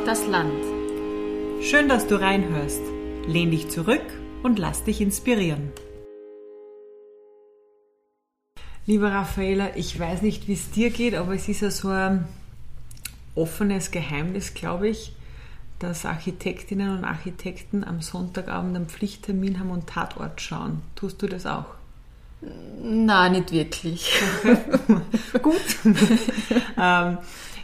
Braucht das Land. Schön, dass du reinhörst. Lehn dich zurück und lass dich inspirieren. Liebe Raffaela, ich weiß nicht, wie es dir geht, aber es ist ja so ein offenes Geheimnis, glaube ich, dass Architektinnen und Architekten am Sonntagabend einen Pflichttermin haben und Tatort schauen. Tust du das auch? Na, nicht wirklich. Gut. ähm,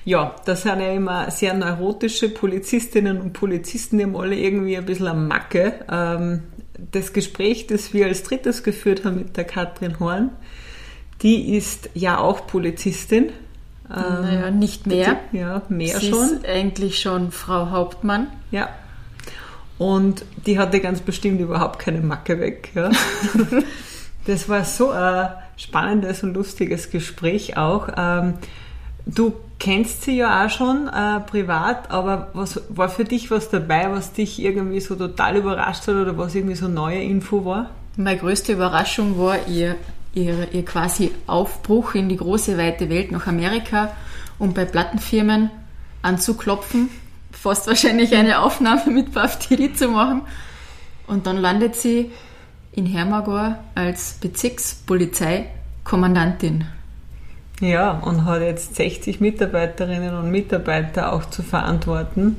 ja, das sind ja immer sehr neurotische Polizistinnen und Polizisten, die haben alle irgendwie ein bisschen eine Macke. Ähm, das Gespräch, das wir als drittes geführt haben mit der Katrin Horn, die ist ja auch Polizistin. Ähm, naja, nicht mehr. Ja, mehr Sie schon. Ist eigentlich schon Frau Hauptmann. Ja. Und die hatte ganz bestimmt überhaupt keine Macke weg. Ja. das war so ein spannendes und lustiges Gespräch auch. Ähm, du kennst sie ja auch schon äh, privat, aber was war für dich was dabei, was dich irgendwie so total überrascht hat oder was irgendwie so neue Info war? Meine größte Überraschung war ihr, ihr, ihr quasi Aufbruch in die große weite Welt nach Amerika, um bei Plattenfirmen anzuklopfen, fast wahrscheinlich eine Aufnahme mit Paftiri zu machen. Und dann landet sie in Hermagor als Bezirkspolizeikommandantin. Ja, und hat jetzt 60 Mitarbeiterinnen und Mitarbeiter auch zu verantworten.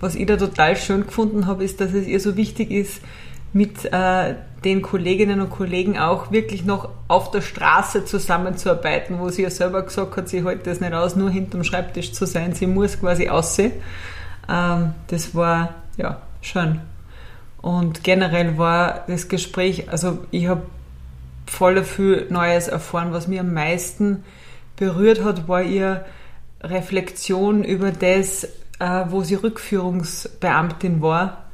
Was ich da total schön gefunden habe, ist, dass es ihr so wichtig ist, mit äh, den Kolleginnen und Kollegen auch wirklich noch auf der Straße zusammenzuarbeiten, wo sie ja selber gesagt hat, sie hält das nicht aus, nur hinterm Schreibtisch zu sein, sie muss quasi aussehen. Ähm, das war ja schön. Und generell war das Gespräch, also ich habe voll viel Neues erfahren, was mir am meisten berührt hat, war ihr Reflexion über das, äh, wo sie Rückführungsbeamtin war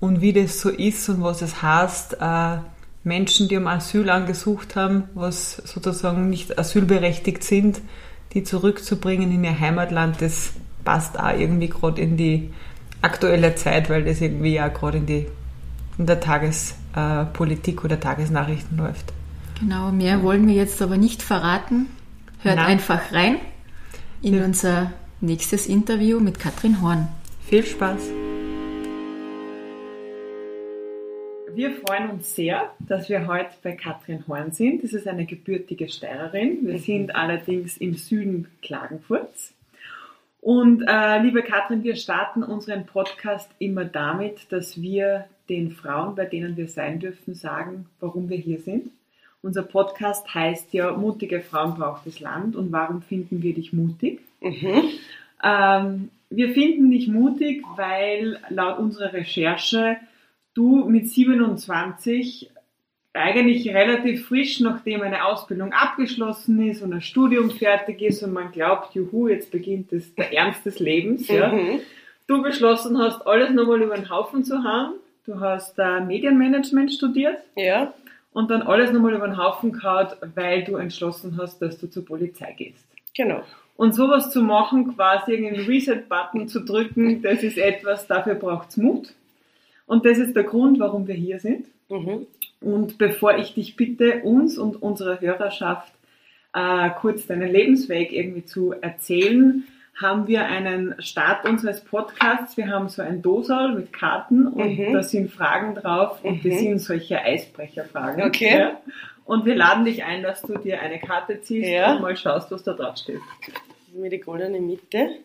und wie das so ist und was es heißt, äh, Menschen, die um Asyl angesucht haben, was sozusagen nicht asylberechtigt sind, die zurückzubringen in ihr Heimatland, das passt auch irgendwie gerade in die aktuelle Zeit, weil das irgendwie ja gerade in, in der Tagespolitik oder Tagesnachrichten läuft. Genau, mehr wollen wir jetzt aber nicht verraten. Hört Nein. einfach rein in ja. unser nächstes Interview mit Katrin Horn. Viel Spaß! Wir freuen uns sehr, dass wir heute bei Katrin Horn sind. Das ist eine gebürtige Steirerin. Wir mhm. sind allerdings im Süden Klagenfurts. Und äh, liebe Katrin, wir starten unseren Podcast immer damit, dass wir den Frauen, bei denen wir sein dürfen, sagen, warum wir hier sind. Unser Podcast heißt ja Mutige Frauen braucht das Land und warum finden wir dich mutig? Mhm. Ähm, wir finden dich mutig, weil laut unserer Recherche du mit 27 eigentlich relativ frisch, nachdem eine Ausbildung abgeschlossen ist und ein Studium fertig ist und man glaubt, juhu, jetzt beginnt das, der Ernst des Lebens, ja, mhm. du beschlossen hast, alles nochmal über den Haufen zu haben. Du hast äh, Medienmanagement studiert. Ja. Und dann alles nochmal über den Haufen gehauen, weil du entschlossen hast, dass du zur Polizei gehst. Genau. Und sowas zu machen, quasi einen Reset-Button zu drücken, das ist etwas, dafür braucht's Mut. Und das ist der Grund, warum wir hier sind. Mhm. Und bevor ich dich bitte, uns und unserer Hörerschaft äh, kurz deinen Lebensweg irgendwie zu erzählen, haben wir einen Start unseres Podcasts. Wir haben so ein Dosal mit Karten und mhm. da sind Fragen drauf und mhm. das sind solche Eisbrecherfragen. Okay. Ja. Und wir laden dich ein, dass du dir eine Karte ziehst ja. und mal schaust, was da drauf steht. Mir die goldene Mitte.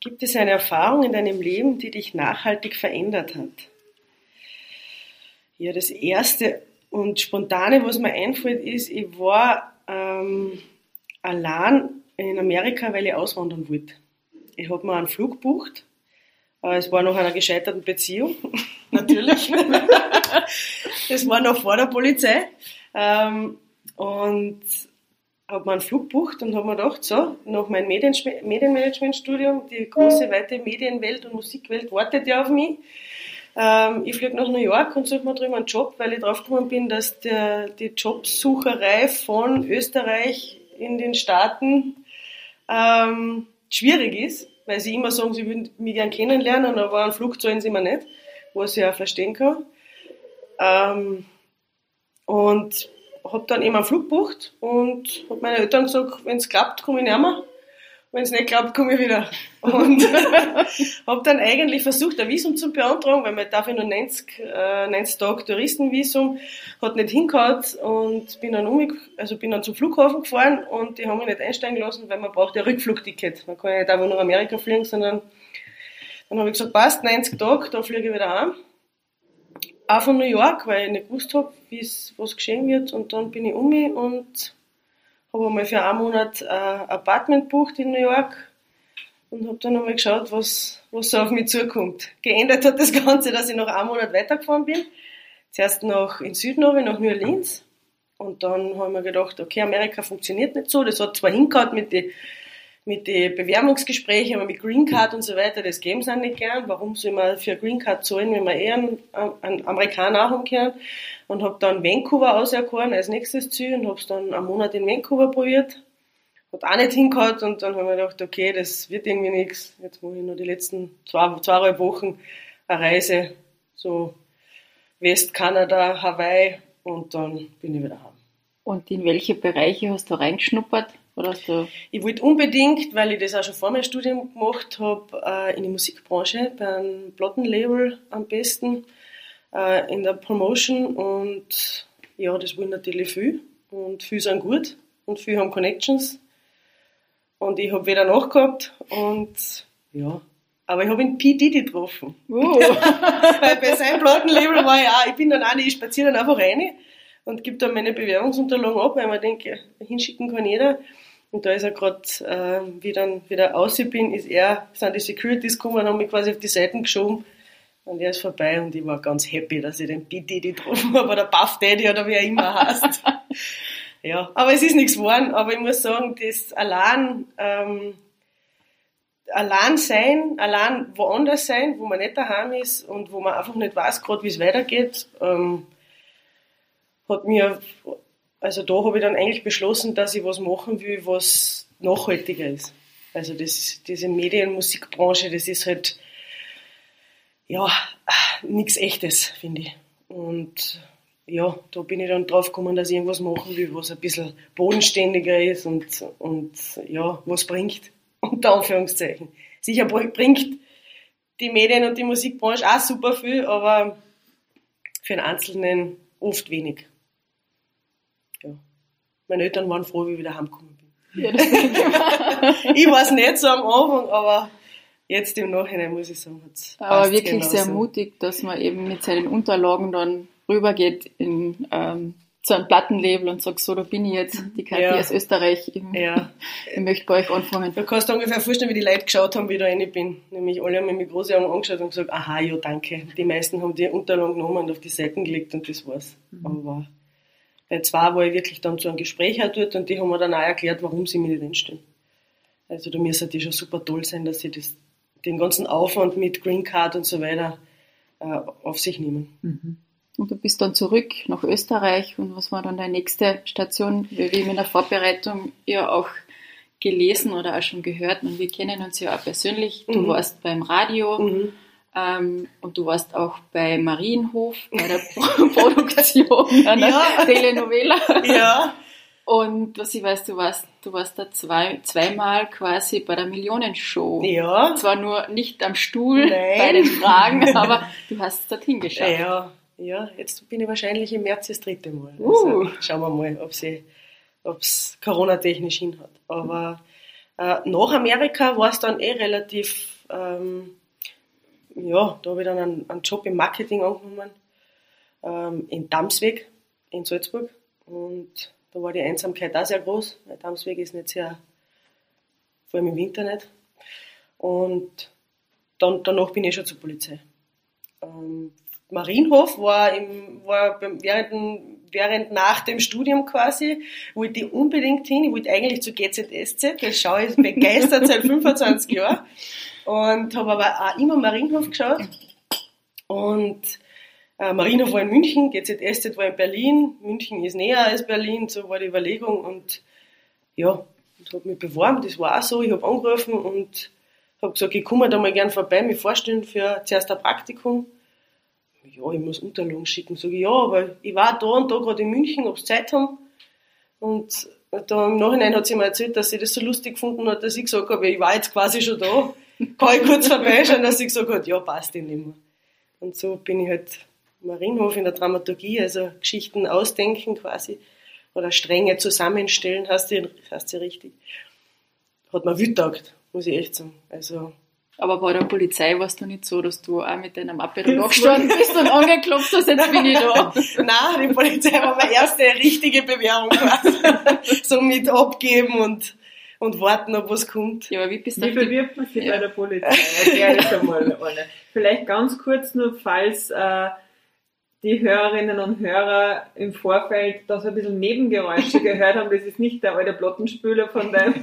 Gibt es eine Erfahrung in deinem Leben, die dich nachhaltig verändert hat? Ja, das erste und spontane, was mir einfällt, ist, ich war ähm, allein in Amerika, weil ich auswandern wollte. Ich habe mir einen Flug gebucht. Äh, es war nach einer gescheiterten Beziehung, natürlich. das war noch vor der Polizei. Ähm, und habe mir einen Flug gebucht und habe mir gedacht, so, nach meinem Medien Medienmanagementstudium, die große, weite Medienwelt und Musikwelt wartet ja auf mich. Ähm, ich fliege nach New York und suche mir drüben einen Job, weil ich draufgekommen bin, dass der, die Jobsucherei von Österreich in den Staaten ähm, schwierig ist, weil sie immer sagen, sie würden mich gern kennenlernen, aber einen Flug zahlen sie mir nicht, was ich auch verstehen kann. Ähm, und habe dann eben einen Flug gebucht und habe meine Eltern gesagt, wenn es klappt, komme ich näher. Wenn es nicht klappt, komme ich wieder. Und habe dann eigentlich versucht, ein Visum zu beantragen, weil man darf ja nur 90, äh, 90 Tage Touristenvisum, hat nicht hingehauen und bin dann um, also bin dann zum Flughafen gefahren und die haben mich nicht einsteigen lassen, weil man braucht ja Rückflugticket. Man kann ja nicht einfach nach Amerika fliegen, sondern dann habe ich gesagt, passt, 90 Tage, da fliege ich wieder heim. Auch von New York, weil ich nicht gewusst habe, was geschehen wird. Und dann bin ich um mich und habe einmal für einen Monat ein Apartment bucht in New York und habe dann einmal geschaut, was, was so auf mich zukommt. Geändert hat das Ganze, dass ich nach einem Monat weitergefahren bin. Zuerst noch in Süden nach New Orleans. Und dann haben wir gedacht, okay, Amerika funktioniert nicht so. Das hat zwar hingehauen mit den mit den Bewerbungsgesprächen, aber mit Green Card und so weiter, das geben sie auch nicht gern. Warum soll man für Green Card zahlen, wenn man eher einen, einen Amerikaner haben kann? Und habe dann Vancouver auserkoren als nächstes Ziel und habe es dann einen Monat in Vancouver probiert. Hat auch nicht hingehauen und dann haben wir gedacht, okay, das wird irgendwie nichts. Jetzt mache ich noch die letzten zwei, zweieinhalb Wochen eine Reise, so Westkanada, Hawaii und dann bin ich wieder heim. Und in welche Bereiche hast du reingeschnuppert? Oder hast du ich wollte unbedingt, weil ich das auch schon vor meinem Studium gemacht habe, äh, in die Musikbranche, beim Plattenlabel am besten, äh, in der Promotion und ja, das wollen natürlich viel und viele sind gut und viele haben Connections und ich habe wieder nachgehabt und ja, aber ich habe ihn P. Diddy getroffen. Uh. Weil bei seinem Plattenlabel war ich auch, ich bin dann auch nicht, ich spaziere dann einfach rein und gebe dann meine Bewerbungsunterlagen ab, weil man denke, hinschicken kann jeder. Und da ist er gerade, äh, wie dann wieder aus bin, ist er, sind die Securities gekommen und haben mich quasi auf die Seiten geschoben. Und er ist vorbei und ich war ganz happy, dass ich den B-Daddy getroffen habe, oder Buff Daddy oder wie er immer heißt. ja, aber es ist nichts geworden. Aber ich muss sagen, das allein, ähm, allein sein, allein woanders sein, wo man nicht daheim ist und wo man einfach nicht weiß, gerade wie es weitergeht, ähm, hat mir also da habe ich dann eigentlich beschlossen, dass ich was machen will, was nachhaltiger ist. Also das, diese Medienmusikbranche, das ist halt ja nichts Echtes, finde ich. Und ja, da bin ich dann drauf gekommen, dass ich irgendwas machen will, was ein bisschen bodenständiger ist und, und ja, was bringt, unter Anführungszeichen. Sicher bringt die Medien- und die Musikbranche auch super viel, aber für einen Einzelnen oft wenig meine Eltern waren froh, wie ich wieder heimgekommen bin. Ja, ich weiß nicht so am Anfang, aber jetzt im Nachhinein muss ich sagen, hat's Aber wirklich genauso. sehr mutig, dass man eben mit seinen Unterlagen dann rübergeht in ähm, zu einem Plattenlabel und sagt, so, da bin ich jetzt, die Kathi ja. aus Österreich, ich, ja. ich möchte bei euch anfangen. Du kannst dir ungefähr vorstellen, wie die Leute geschaut haben, wie ich da rein bin. Nämlich alle haben mich mit großen Augen angeschaut und gesagt, aha, ja, danke. Die meisten haben die Unterlagen genommen und auf die Seiten gelegt und das war's. Mhm. Aber bei zwei war ich wirklich dann zu einem Gespräch auch dort und die haben mir dann auch erklärt, warum sie mir nicht einstellen. Also da müsste die schon super toll sein, dass sie das, den ganzen Aufwand mit Green Card und so weiter äh, auf sich nehmen. Mhm. Und du bist dann zurück nach Österreich und was war dann deine nächste Station? Wie wir in der Vorbereitung ja auch gelesen oder auch schon gehört und wir kennen uns ja auch persönlich. Du mhm. warst beim Radio. Mhm ähm, und du warst auch bei Marienhof, bei der Produktion einer ja. Telenovela. Ja. Und was ich weiß, du warst, du warst da zwei, zweimal quasi bei der Millionenshow. Ja. Zwar nur nicht am Stuhl Nein. bei den Fragen, aber du hast es dorthin geschafft. Ja, ja, jetzt bin ich wahrscheinlich im März das dritte Mal. Uh. Also schauen wir mal, ob sie, es Corona-technisch hinhat. Aber äh, nach Amerika war es dann eh relativ ähm, ja, da habe ich dann einen, einen Job im Marketing angenommen, ähm, in Damsweg in Salzburg. Und da war die Einsamkeit auch sehr groß, weil Damsweg ist nicht sehr, vor allem im Winter nicht. Und dann, danach bin ich schon zur Polizei. Ähm, Marienhof war, im, war während, während nach dem Studium quasi, wollte ich unbedingt hin. Ich wollte eigentlich zu GZSZ, das schaue ich begeistert seit 25 Jahren. Und habe aber auch immer Marienhof geschaut. Und äh, Marienhof war in München, GZSZ war in Berlin, München ist näher als Berlin, so war die Überlegung. Und ja, ich habe mich beworben, das war auch so. Ich habe angerufen und habe gesagt, ich komme da mal gern vorbei, mich vorstellen für zuerst ein Praktikum. Ja, ich muss Unterlagen schicken. Sag ich, ja, aber ich war da und da gerade in München, ob sie Zeit haben. Und da im Nachhinein hat sie mir erzählt, dass sie das so lustig gefunden hat, dass ich gesagt habe, ich war jetzt quasi schon da, kann ich kurz vorbeischauen, dass sie gesagt hat, ja, passt eh nicht mehr. Und so bin ich halt Marienhof in der Dramaturgie, also Geschichten ausdenken quasi, oder Stränge zusammenstellen, hast du, hast du richtig. Hat mir wütagt, muss ich echt sagen. Also, aber bei der Polizei war es doch nicht so, dass du auch mit deinem Apero nachgestanden bist und angeklopft hast, jetzt bin ich da. Nein, die Polizei war meine erste richtige Bewerbung quasi. so mit abgeben und, und warten, ob was kommt. Ja, aber wie bist du Wie bewirbt man sich ja. bei der Polizei? Erklär das einmal alle. Vielleicht ganz kurz nur, falls äh, die Hörerinnen und Hörer im Vorfeld da so ein bisschen Nebengeräusche gehört haben, das ist nicht der alte Plattenspüler von deinem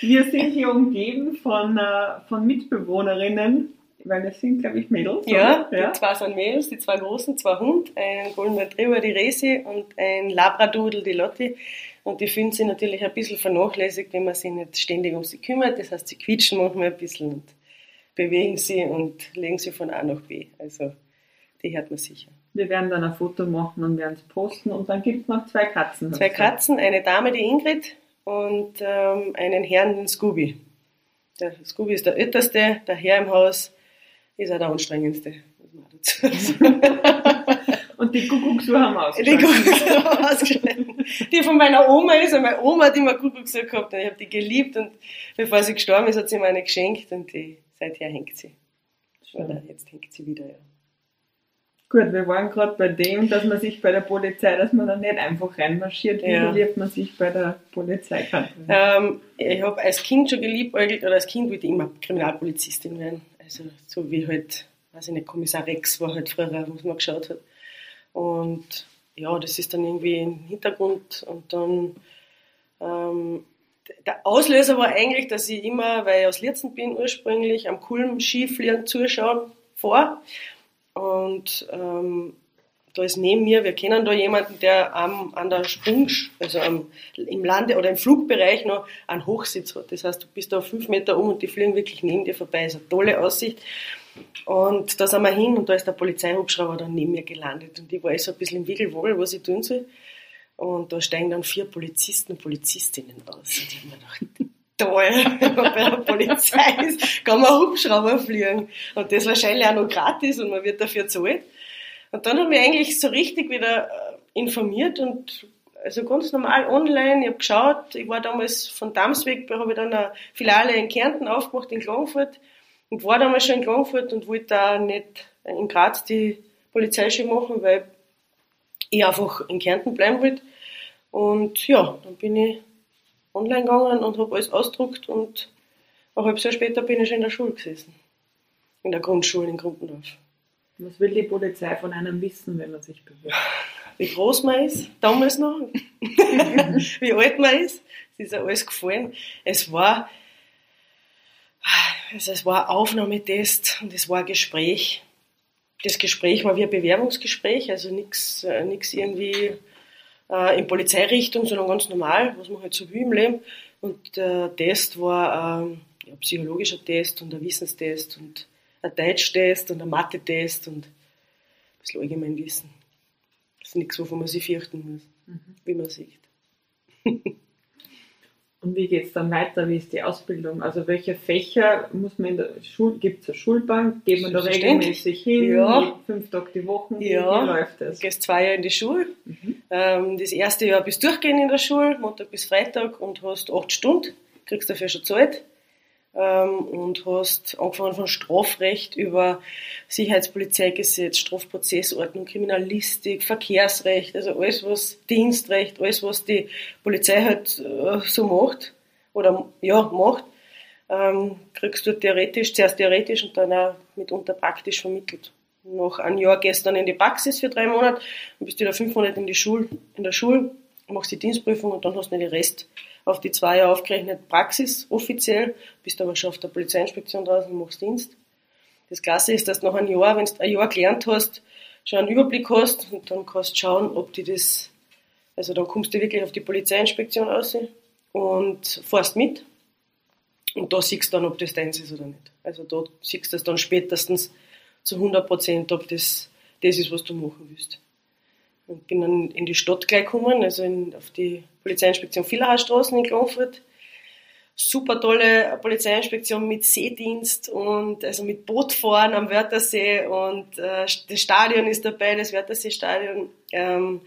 Wir sind hier umgeben von, äh, von Mitbewohnerinnen, weil das sind, glaube ich, Mädels. Ja, ja, die zwei sind Mädels, die zwei großen, zwei Hund, ein Golden Retriever, die Resi und ein Labradoodle, die Lotti. Und die fühlen sich natürlich ein bisschen vernachlässigt, wenn man sich nicht ständig um sie kümmert. Das heißt, sie quietschen manchmal ein bisschen und bewegen sie und legen sie von A nach B. Also die hört man sicher. Wir werden dann ein Foto machen und werden es posten und dann gibt es noch zwei Katzen. Zwei Katzen, eine Dame, die Ingrid und ähm, einen Herrn, den Scooby. Der Scooby ist der älteste, der Herr im Haus ist auch der anstrengendste. und die Kuckucksuhr haben wir ausgeschaltet. Die Kuckucksuhr haben wir ausgeschaltet. Die von meiner Oma ist, und meine Oma hat immer Kuckucksuhr gehabt und ich habe die geliebt und bevor sie gestorben ist, hat sie mir eine geschenkt und die seither hängt sie. Oder jetzt hängt sie wieder, ja. Gut, wir waren gerade bei dem, dass man sich bei der Polizei, dass man dann nicht einfach reinmarschiert. Wie ja. verliert man sich bei der Polizei? Ähm, ich habe als Kind schon geliebäugelt, oder als Kind wollte ich immer Kriminalpolizistin werden. Also so wie halt, weiß ich nicht, Kommissar Rex war halt früher, was man geschaut hat. Und ja, das ist dann irgendwie im Hintergrund und dann ähm, der Auslöser war eigentlich, dass ich immer, weil ich aus Lierzen bin ursprünglich, am Kulm Skifliegen zuschauen vor. Und ähm, da ist neben mir, wir kennen da jemanden, der am, an der Sprung, also am, im Lande- oder im Flugbereich noch einen Hochsitz hat. Das heißt, du bist da fünf Meter um und die fliegen wirklich neben dir vorbei. Das ist eine tolle Aussicht. Und da sind wir hin und da ist der Polizeihubschrauber dann neben mir gelandet. Und ich war so ein bisschen im Wiegelwohl, was ich tun soll. Und da steigen dann vier Polizisten und Polizistinnen aus. Und ich habe mir gedacht, toll, bei der Polizei ist, kann man Hubschrauber fliegen. Und das wahrscheinlich auch noch gratis und man wird dafür zahlt. Und dann habe ich eigentlich so richtig wieder äh, informiert und also ganz normal online, ich habe geschaut, ich war damals von Damsweg, da habe ich dann eine Filiale in Kärnten aufgemacht, in Klagenfurt und war damals schon in Klagenfurt und wollte da nicht in Graz die Polizeischule machen, weil ich einfach in Kärnten bleiben wollte. Und ja, dann bin ich online gegangen und habe alles ausgedruckt und ein halbes Jahr später bin ich schon in der Schule gesessen. In der Grundschule in Grundendorf. Was will die Polizei von einem wissen, wenn man sich bewirbt? Wie groß man ist, damals noch, wie alt man ist. Es ist ja alles gefallen. Es war, also es war ein Aufnahmetest und es war ein Gespräch. Das Gespräch war wie ein Bewerbungsgespräch, also nichts äh, irgendwie äh, in Polizeirichtung, sondern ganz normal, was man halt so will im Leben. Und der Test war ähm, ein psychologischer Test und ein Wissenstest und ein Deutschtest und ein Mathe-Test und ein bisschen Allgemeinwissen. Das ist nichts, wovon man sich fürchten muss, mhm. wie man sieht. Und wie geht es dann weiter? Wie ist die Ausbildung? Also welche Fächer muss man in der Schule, gibt es eine Schulbank? Geht man da regelmäßig hin? Ja. Fünf Tage die Woche? Ja. Wie läuft das? Du gehst zwei Jahre in die Schule. Mhm. Ähm, das erste Jahr bist du durchgehend in der Schule, Montag bis Freitag und hast acht Stunden, kriegst dafür schon Zeit ähm, und hast angefangen von Strafrecht über Sicherheitspolizeigesetz, Strafprozessordnung, Kriminalistik, Verkehrsrecht, also alles was Dienstrecht, alles was die Polizei halt äh, so macht oder ja macht, ähm, kriegst du theoretisch, zuerst theoretisch und dann auch mitunter praktisch vermittelt. Nach einem Jahr du dann in die Praxis für drei Monate und bist wieder fünf Monate in, die Schule, in der Schule, machst die Dienstprüfung und dann hast du den Rest auf die zwei Jahre aufgerechnet Praxis offiziell, bist aber schon auf der Polizeiinspektion draußen und machst Dienst. Das Klasse ist, dass du nach einem Jahr, wenn du ein Jahr gelernt hast, schon einen Überblick hast und dann kannst du schauen, ob die das, also dann kommst du wirklich auf die Polizeiinspektion raus und fährst mit und da siehst du dann, ob das deins ist oder nicht. Also da siehst du das dann spätestens zu 100 Prozent, ob das das ist, was du machen willst. Und bin dann in die Stadt gleich gekommen, also in, auf die Polizeiinspektion Villacher Straßen in Klagenfurt. Super tolle Polizeiinspektion mit Seedienst und also mit Bootfahren am Wörthersee und äh, das Stadion ist dabei, das Wörthersee-Stadion. Ähm,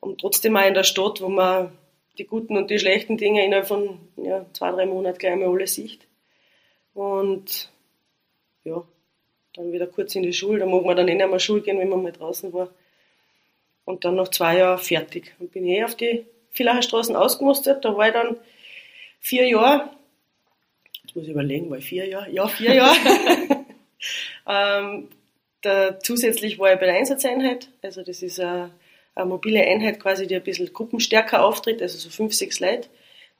und trotzdem auch in der Stadt, wo man die guten und die schlechten Dinge innerhalb von ja, zwei, drei Monaten gleich einmal alle sieht. Und ja, dann wieder kurz in die Schule. Da mag man dann eh nicht mehr Schule gehen, wenn man mal draußen war. Und dann nach zwei Jahren fertig. Und bin ich eh auf die Villacher Straßen ausgemustert. Da war ich dann vier Jahre. Jetzt muss ich überlegen, war ich vier Jahre? Ja, vier Jahre. ähm, da, zusätzlich war ich bei der Einsatzeinheit. Also das ist eine, eine mobile Einheit quasi, die ein bisschen gruppenstärker auftritt. Also so fünf, sechs Leute,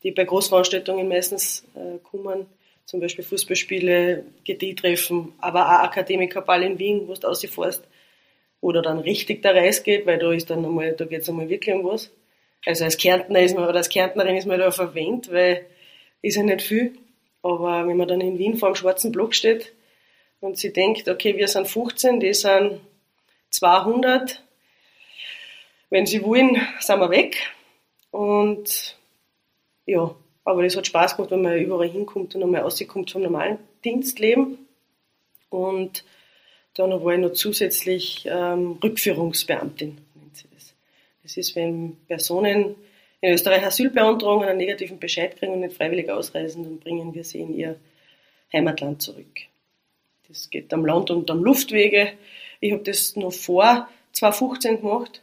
die bei Großveranstaltungen meistens äh, kommen zum Beispiel Fußballspiele, GD-Treffen, aber auch Akademikerball in Wien, wo du rausfährst, oder dann richtig der Reis geht, weil da ist dann einmal, da geht's einmal wirklich um was. Also als Kärntner ist man, oder als Kärntnerin ist man da verwendet, weil ist ja nicht viel. Aber wenn man dann in Wien vor dem schwarzen Block steht und sie denkt, okay, wir sind 15, die sind 200, wenn sie wollen, sind wir weg. Und ja, aber das hat Spaß gemacht, wenn man überall hinkommt und einmal rauskommt vom normalen Dienstleben. Und dann war ich noch zusätzlich ähm, Rückführungsbeamtin, nennt sie das. Das ist, wenn Personen in Österreich Asyl beantragen einen negativen Bescheid kriegen und nicht freiwillig ausreisen, dann bringen wir sie in ihr Heimatland zurück. Das geht am Land und am Luftwege. Ich habe das noch vor 2015 gemacht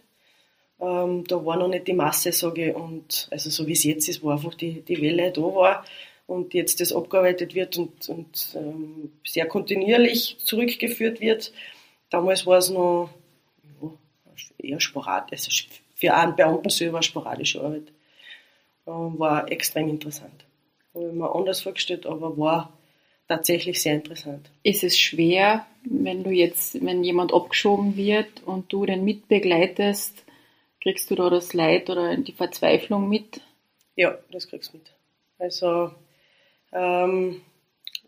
ähm, da war noch nicht die Masse, sage ich, und also so wie es jetzt ist, wo einfach die, die Welle da war und jetzt das abgearbeitet wird und, und ähm, sehr kontinuierlich zurückgeführt wird. Damals war es noch ja, eher sporadisch, also für einen Beamten selber sporadische Arbeit. Ähm, war extrem interessant. Habe ich mir anders vorgestellt, aber war tatsächlich sehr interessant. Ist es schwer, wenn du jetzt, wenn jemand abgeschoben wird und du den mitbegleitest, Kriegst du da das Leid oder die Verzweiflung mit? Ja, das kriegst du mit. Also ähm,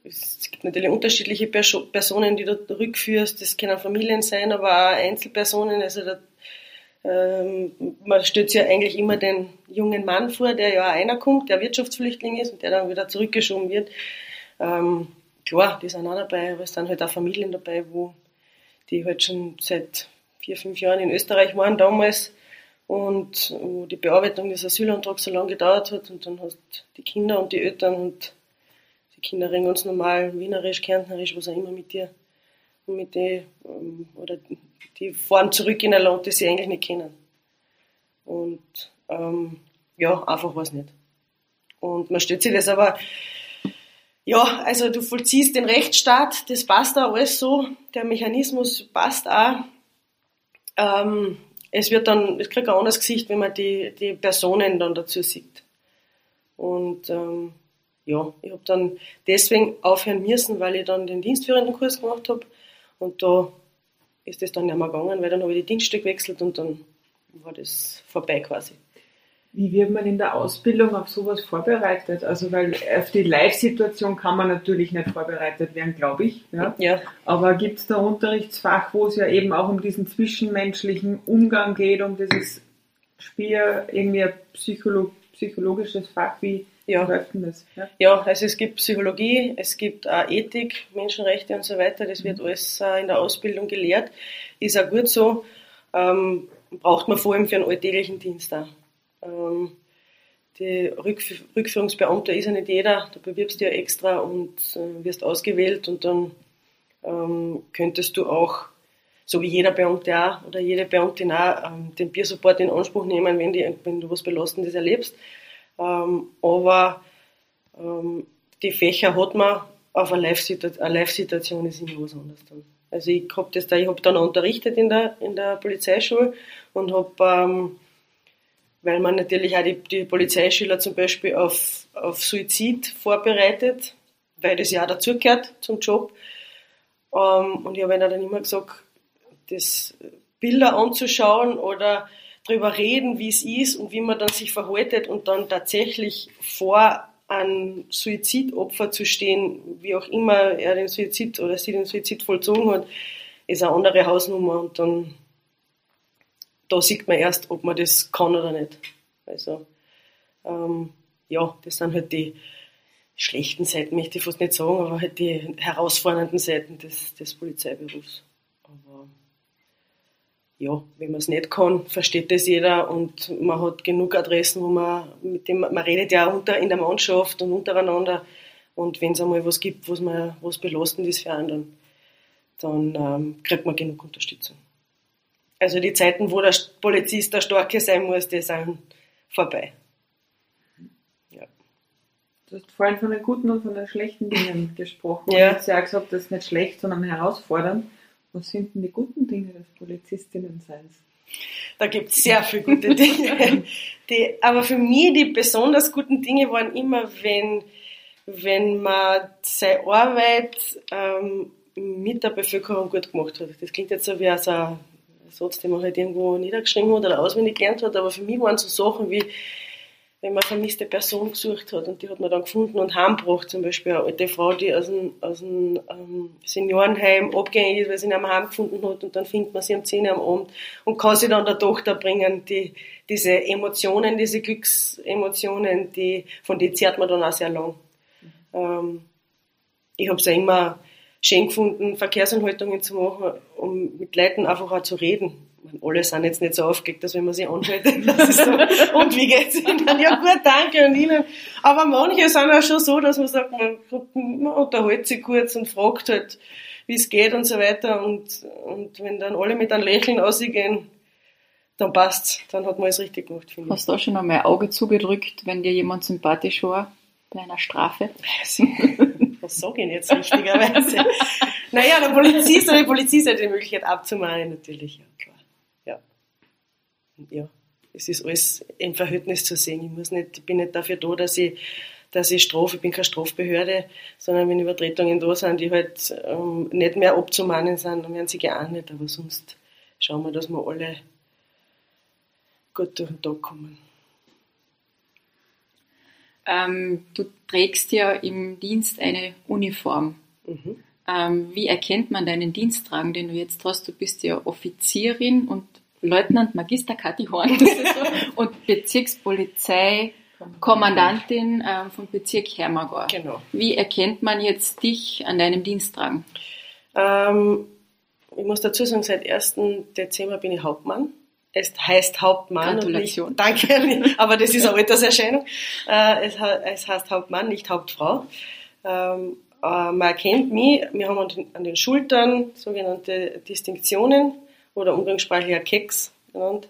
es gibt natürlich unterschiedliche Perso Personen, die du rückführst. Das können Familien sein, aber auch Einzelpersonen. Also da, ähm, man stellt sich ja eigentlich immer den jungen Mann vor, der ja einer kommt, der Wirtschaftsflüchtling ist und der dann wieder zurückgeschoben wird. Ähm, klar, die sind auch dabei, aber es sind halt auch Familien dabei, wo die halt schon seit vier, fünf Jahren in Österreich waren damals und wo die Bearbeitung des Asylantrags so lange gedauert hat und dann hast die Kinder und die Eltern und Kinder reden ganz normal wienerisch, kärntnerisch, was auch immer mit dir und mit die, ähm, oder die fahren zurück in ein Land, das sie eigentlich nicht kennen. Und ähm, ja, einfach was nicht. Und man stellt sich das aber, ja, also du vollziehst den Rechtsstaat, das passt auch alles so, der Mechanismus passt auch. Ähm, es wird dann, es kriegt ein anderes Gesicht, wenn man die, die Personen dann dazu sieht. Und ähm, ja, ich habe dann deswegen aufhören müssen, weil ich dann den dienstführenden Kurs gemacht habe. Und da ist das dann nicht mehr gegangen, weil dann habe ich die Dienststück gewechselt und dann war das vorbei quasi. Wie wird man in der Ausbildung auf sowas vorbereitet? Also, weil auf die Live-Situation kann man natürlich nicht vorbereitet werden, glaube ich. Ja. ja. Aber gibt es da Unterrichtsfach, wo es ja eben auch um diesen zwischenmenschlichen Umgang geht, um dieses Spiel, irgendwie ein Psycholo psychologisches Fach? Wie ja. läuft denn das? Ja. ja, also es gibt Psychologie, es gibt auch Ethik, Menschenrechte und so weiter. Das wird mhm. alles äh, in der Ausbildung gelehrt. Ist auch gut so. Ähm, braucht man vor allem für einen alltäglichen Dienst auch. Ähm, die Rückf Rückführungsbeamter ist ja nicht jeder, da bewirbst du ja extra und äh, wirst ausgewählt und dann ähm, könntest du auch, so wie jeder Beamte auch oder jede Beamtin auch, ähm, den Biersupport in Anspruch nehmen, wenn, die, wenn du was Belastendes erlebst. Ähm, aber ähm, die Fächer hat man auf eine Live-Situation, Live ist immer was anderes dann. Also ich habe das da, ich habe dann unterrichtet in der, in der Polizeischule und habe ähm, weil man natürlich auch die, die Polizeischüler zum Beispiel auf, auf Suizid vorbereitet, weil das ja auch dazugehört zum Job. Ähm, und ich habe ihnen dann immer gesagt, das Bilder anzuschauen oder darüber reden, wie es ist und wie man dann sich verhaltet und dann tatsächlich vor ein Suizidopfer zu stehen, wie auch immer er den Suizid oder sie den Suizid vollzogen hat, ist eine andere Hausnummer und dann da sieht man erst, ob man das kann oder nicht. Also, ähm, ja, das sind halt die schlechten Seiten, möchte ich fast nicht sagen, aber halt die herausfordernden Seiten des, des Polizeiberufs. Aber ja, wenn man es nicht kann, versteht das jeder und man hat genug Adressen, wo man mit dem, man redet ja unter in der Mannschaft und untereinander und wenn es einmal was gibt, was man, was belastend ist für anderen, dann ähm, kriegt man genug Unterstützung. Also die Zeiten, wo der Polizist der Starke sein muss, die sind vorbei. Ja. Du hast vorhin von den guten und von den schlechten Dingen gesprochen. Ja. Du hast ja auch gesagt, das ist nicht schlecht, sondern herausfordernd. Was sind denn die guten Dinge des Polizistinnenseins? Da gibt es sehr viele gute Dinge. Die, aber für mich die besonders guten Dinge waren immer, wenn, wenn man seine Arbeit ähm, mit der Bevölkerung gut gemacht hat. Das klingt jetzt so wie so ein Satz, den man halt irgendwo niedergeschrieben hat oder auswendig gelernt hat, aber für mich waren so Sachen wie, wenn man eine vermisste Person gesucht hat und die hat man dann gefunden und heimgebracht, zum Beispiel eine alte Frau, die aus einem, aus einem ähm, Seniorenheim abgängig ist, weil sie ihn am Heim gefunden hat und dann findet man sie um 10 Uhr am Abend und kann sie dann der Tochter bringen, die, diese Emotionen, diese Glücksemotionen, die, von denen zehrt man dann auch sehr lang. Ähm, ich habe es ja immer schön gefunden, Verkehrsanhaltungen zu machen, um mit Leuten einfach auch zu reden. Alle sind jetzt nicht so aufgeregt, dass wenn man sie anhält, so, und wie geht's Ihnen? Ja gut, danke und Ihnen. Aber manche sind auch schon so, dass man sagt, man, man unterhält sich kurz und fragt halt, wie es geht und so weiter. Und, und wenn dann alle mit einem Lächeln ausgehen, dann passt's. Dann hat man es richtig gemacht, finde ich. Hast du da schon einmal ein Auge zugedrückt, wenn dir jemand sympathisch war bei einer Strafe? was sage ich jetzt richtigerweise? naja, der Polizist oder die Polizist hat die Möglichkeit abzumahnen, natürlich, ja, klar. Ja. es ist alles im Verhältnis zu sehen. Ich, muss nicht, ich bin nicht dafür da, dass ich, dass ich strafe, ich bin keine Strafbehörde, sondern wenn Übertretungen da sind, die halt ähm, nicht mehr abzumahnen sind, dann werden sie geahndet, aber sonst schauen wir, dass wir alle gut durch den Tag kommen. Ähm, du trägst ja im Dienst eine Uniform. Mhm. Ähm, wie erkennt man deinen Diensttragen, den du jetzt hast? Du bist ja Offizierin und Leutnant Magister Kathi Horn so, und Bezirkspolizeikommandantin äh, vom Bezirk Hermagor. Genau. Wie erkennt man jetzt dich an deinem Diensttragen? Ähm, ich muss dazu sagen, seit 1. Dezember bin ich Hauptmann. Es heißt Hauptmann. Gratulation. Nicht, danke, aber das ist eine Alterserscheinung. Äh, es, es heißt Hauptmann, nicht Hauptfrau. Ähm, äh, man erkennt mich, wir haben an den, an den Schultern sogenannte Distinktionen oder umgangssprachlicher Keks genannt.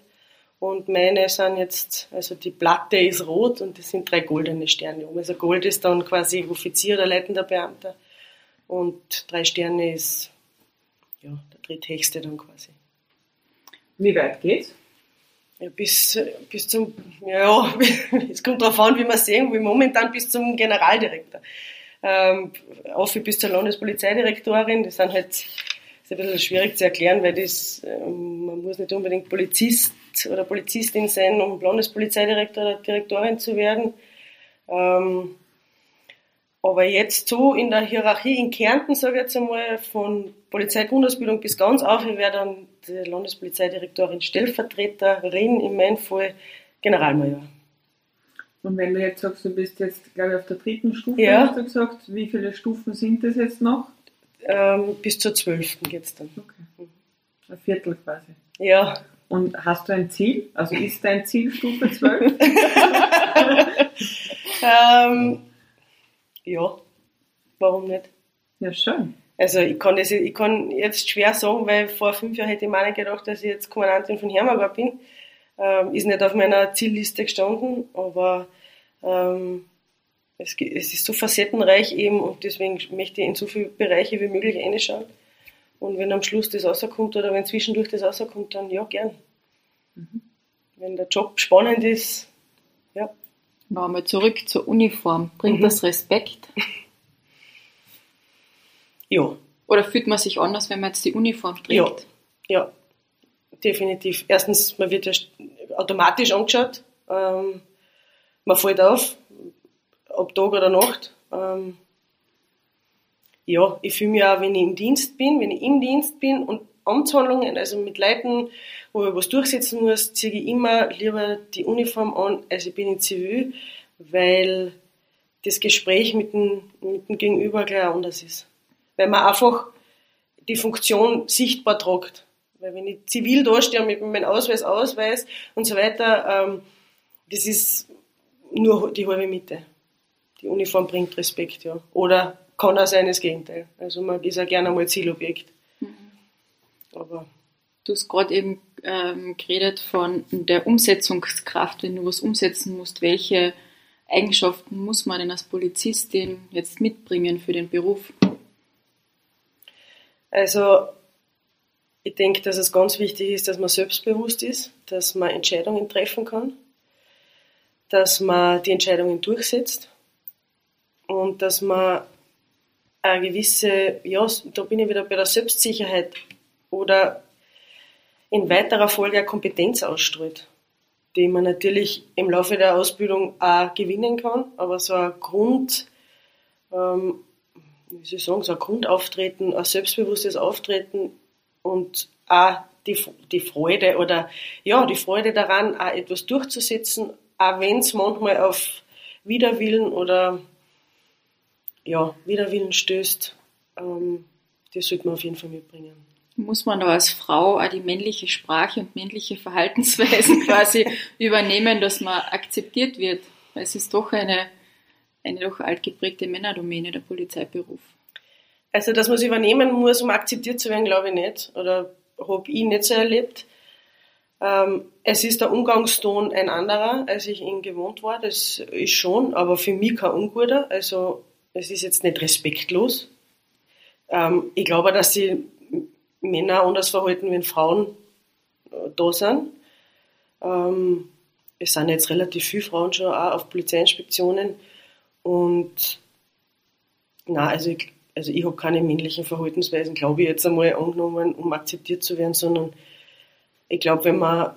Und meine sind jetzt, also die Platte ist rot und das sind drei goldene Sterne. Also Gold ist dann quasi Offizier oder leitender Beamter und drei Sterne ist ja, der dritthöchste dann quasi. Wie weit geht's? Ja, bis, bis zum, ja, es kommt darauf an, wie man sehen will, momentan bis zum Generaldirektor. Ähm, auch bis zur Landespolizeidirektorin, das sind halt, ist ein bisschen schwierig zu erklären, weil das, ähm, man muss nicht unbedingt Polizist oder Polizistin sein, um Landespolizeidirektor oder Direktorin zu werden. Ähm, aber jetzt so in der Hierarchie in Kärnten, sage ich jetzt einmal, von Polizeigrundausbildung bis ganz auf, ich wäre dann die Landespolizeidirektorin Stellvertreterin, in meinem Fall Generalmajor. Und wenn du jetzt sagst, du bist jetzt, glaube ich, auf der dritten Stufe, ja. hast du gesagt, wie viele Stufen sind das jetzt noch? Ähm, bis zur zwölften geht es dann. Okay. Ein Viertel quasi. Ja. Und hast du ein Ziel? Also ist dein Ziel Stufe 12? ähm, ja, warum nicht? Ja, schön. Also ich kann, das, ich kann jetzt schwer sagen, weil vor fünf Jahren hätte ich mir nicht gedacht, dass ich jetzt Kommandantin von Hermagor bin. Ähm, ist nicht auf meiner Zielliste gestanden, aber ähm, es, es, ist so facettenreich eben und deswegen möchte ich in so viele Bereiche wie möglich reinschauen. Und wenn am Schluss das rauskommt oder wenn zwischendurch das rauskommt, dann ja, gern. Mhm. Wenn der Job spannend ist, ja. Nochmal zurück zur Uniform. Bringt mhm. das Respekt? Ja. Oder fühlt man sich anders, wenn man jetzt die Uniform trägt? Ja, ja. definitiv. Erstens, man wird ja automatisch angeschaut. Ähm, man fällt auf, ob Tag oder Nacht. Ähm, ja, ich fühle mich auch, wenn ich im Dienst bin, wenn ich im Dienst bin und Amtshandlungen, also mit Leuten, wo ich was durchsetzen muss, ziehe ich immer lieber die Uniform an, als ich bin in Zivil, weil das Gespräch mit dem, mit dem Gegenüber gleich anders ist. Weil man einfach die Funktion sichtbar tragt. Weil wenn ich zivil dastehe und mit meinem Ausweis ausweis und so weiter, ähm, das ist nur die halbe Mitte. Die Uniform bringt Respekt, ja. Oder kann auch sein das Gegenteil. Also man ist ja gerne einmal Zielobjekt. Mhm. Aber du hast gerade eben ähm, geredet von der Umsetzungskraft, wenn du was umsetzen musst, welche Eigenschaften muss man denn als Polizistin jetzt mitbringen für den Beruf? Also ich denke, dass es ganz wichtig ist, dass man selbstbewusst ist, dass man Entscheidungen treffen kann, dass man die Entscheidungen durchsetzt und dass man eine gewisse, ja, da bin ich wieder bei der Selbstsicherheit oder in weiterer Folge eine Kompetenz ausstrahlt die man natürlich im Laufe der Ausbildung auch gewinnen kann, aber so ein Grund, ähm, wie soll ich sagen, so ein Grundauftreten, ein selbstbewusstes Auftreten und auch die, die Freude oder ja, die Freude daran, auch etwas durchzusetzen, auch wenn es manchmal auf Widerwillen oder ja, Widerwillen stößt, ähm, das sollte man auf jeden Fall mitbringen muss man da als Frau auch die männliche Sprache und männliche Verhaltensweisen quasi übernehmen, dass man akzeptiert wird. Weil es ist doch eine, eine doch altgeprägte Männerdomäne, der Polizeiberuf. Also, dass man es übernehmen muss, um akzeptiert zu werden, glaube ich nicht. Oder habe ich nicht so erlebt. Ähm, es ist der Umgangston ein anderer, als ich ihn gewohnt war. Das ist schon, aber für mich kein unguter. Also, es ist jetzt nicht respektlos. Ähm, ich glaube, dass sie Männer anders verhalten, wenn Frauen äh, da sind. Ähm, es sind jetzt relativ viele Frauen schon auch auf Polizeiinspektionen und na, also ich, also ich habe keine männlichen Verhaltensweisen, glaube ich, jetzt einmal angenommen, um akzeptiert zu werden, sondern ich glaube, wenn man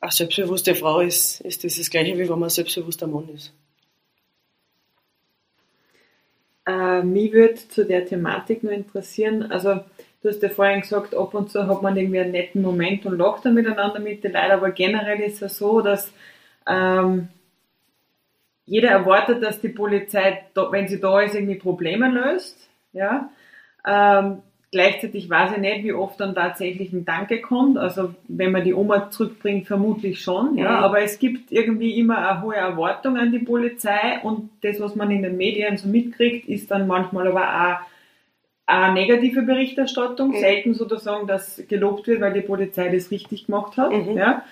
eine selbstbewusste Frau ist, ist das das Gleiche, wie wenn man ein selbstbewusster Mann ist. Äh, mich würde zu der Thematik nur interessieren, also Du hast ja vorhin gesagt, ab und zu hat man irgendwie einen netten Moment und lacht dann miteinander mit den Leuten, aber generell ist es so, dass ähm, jeder erwartet, dass die Polizei, wenn sie da ist, irgendwie Probleme löst. Ja? Ähm, gleichzeitig weiß ich nicht, wie oft dann tatsächlich ein Danke kommt. Also wenn man die Oma zurückbringt, vermutlich schon. Ja? Mhm. Aber es gibt irgendwie immer eine hohe Erwartung an die Polizei und das, was man in den Medien so mitkriegt, ist dann manchmal aber auch eine negative Berichterstattung, mhm. selten sozusagen, dass gelobt wird, weil die Polizei das richtig gemacht hat. Mhm. Ja.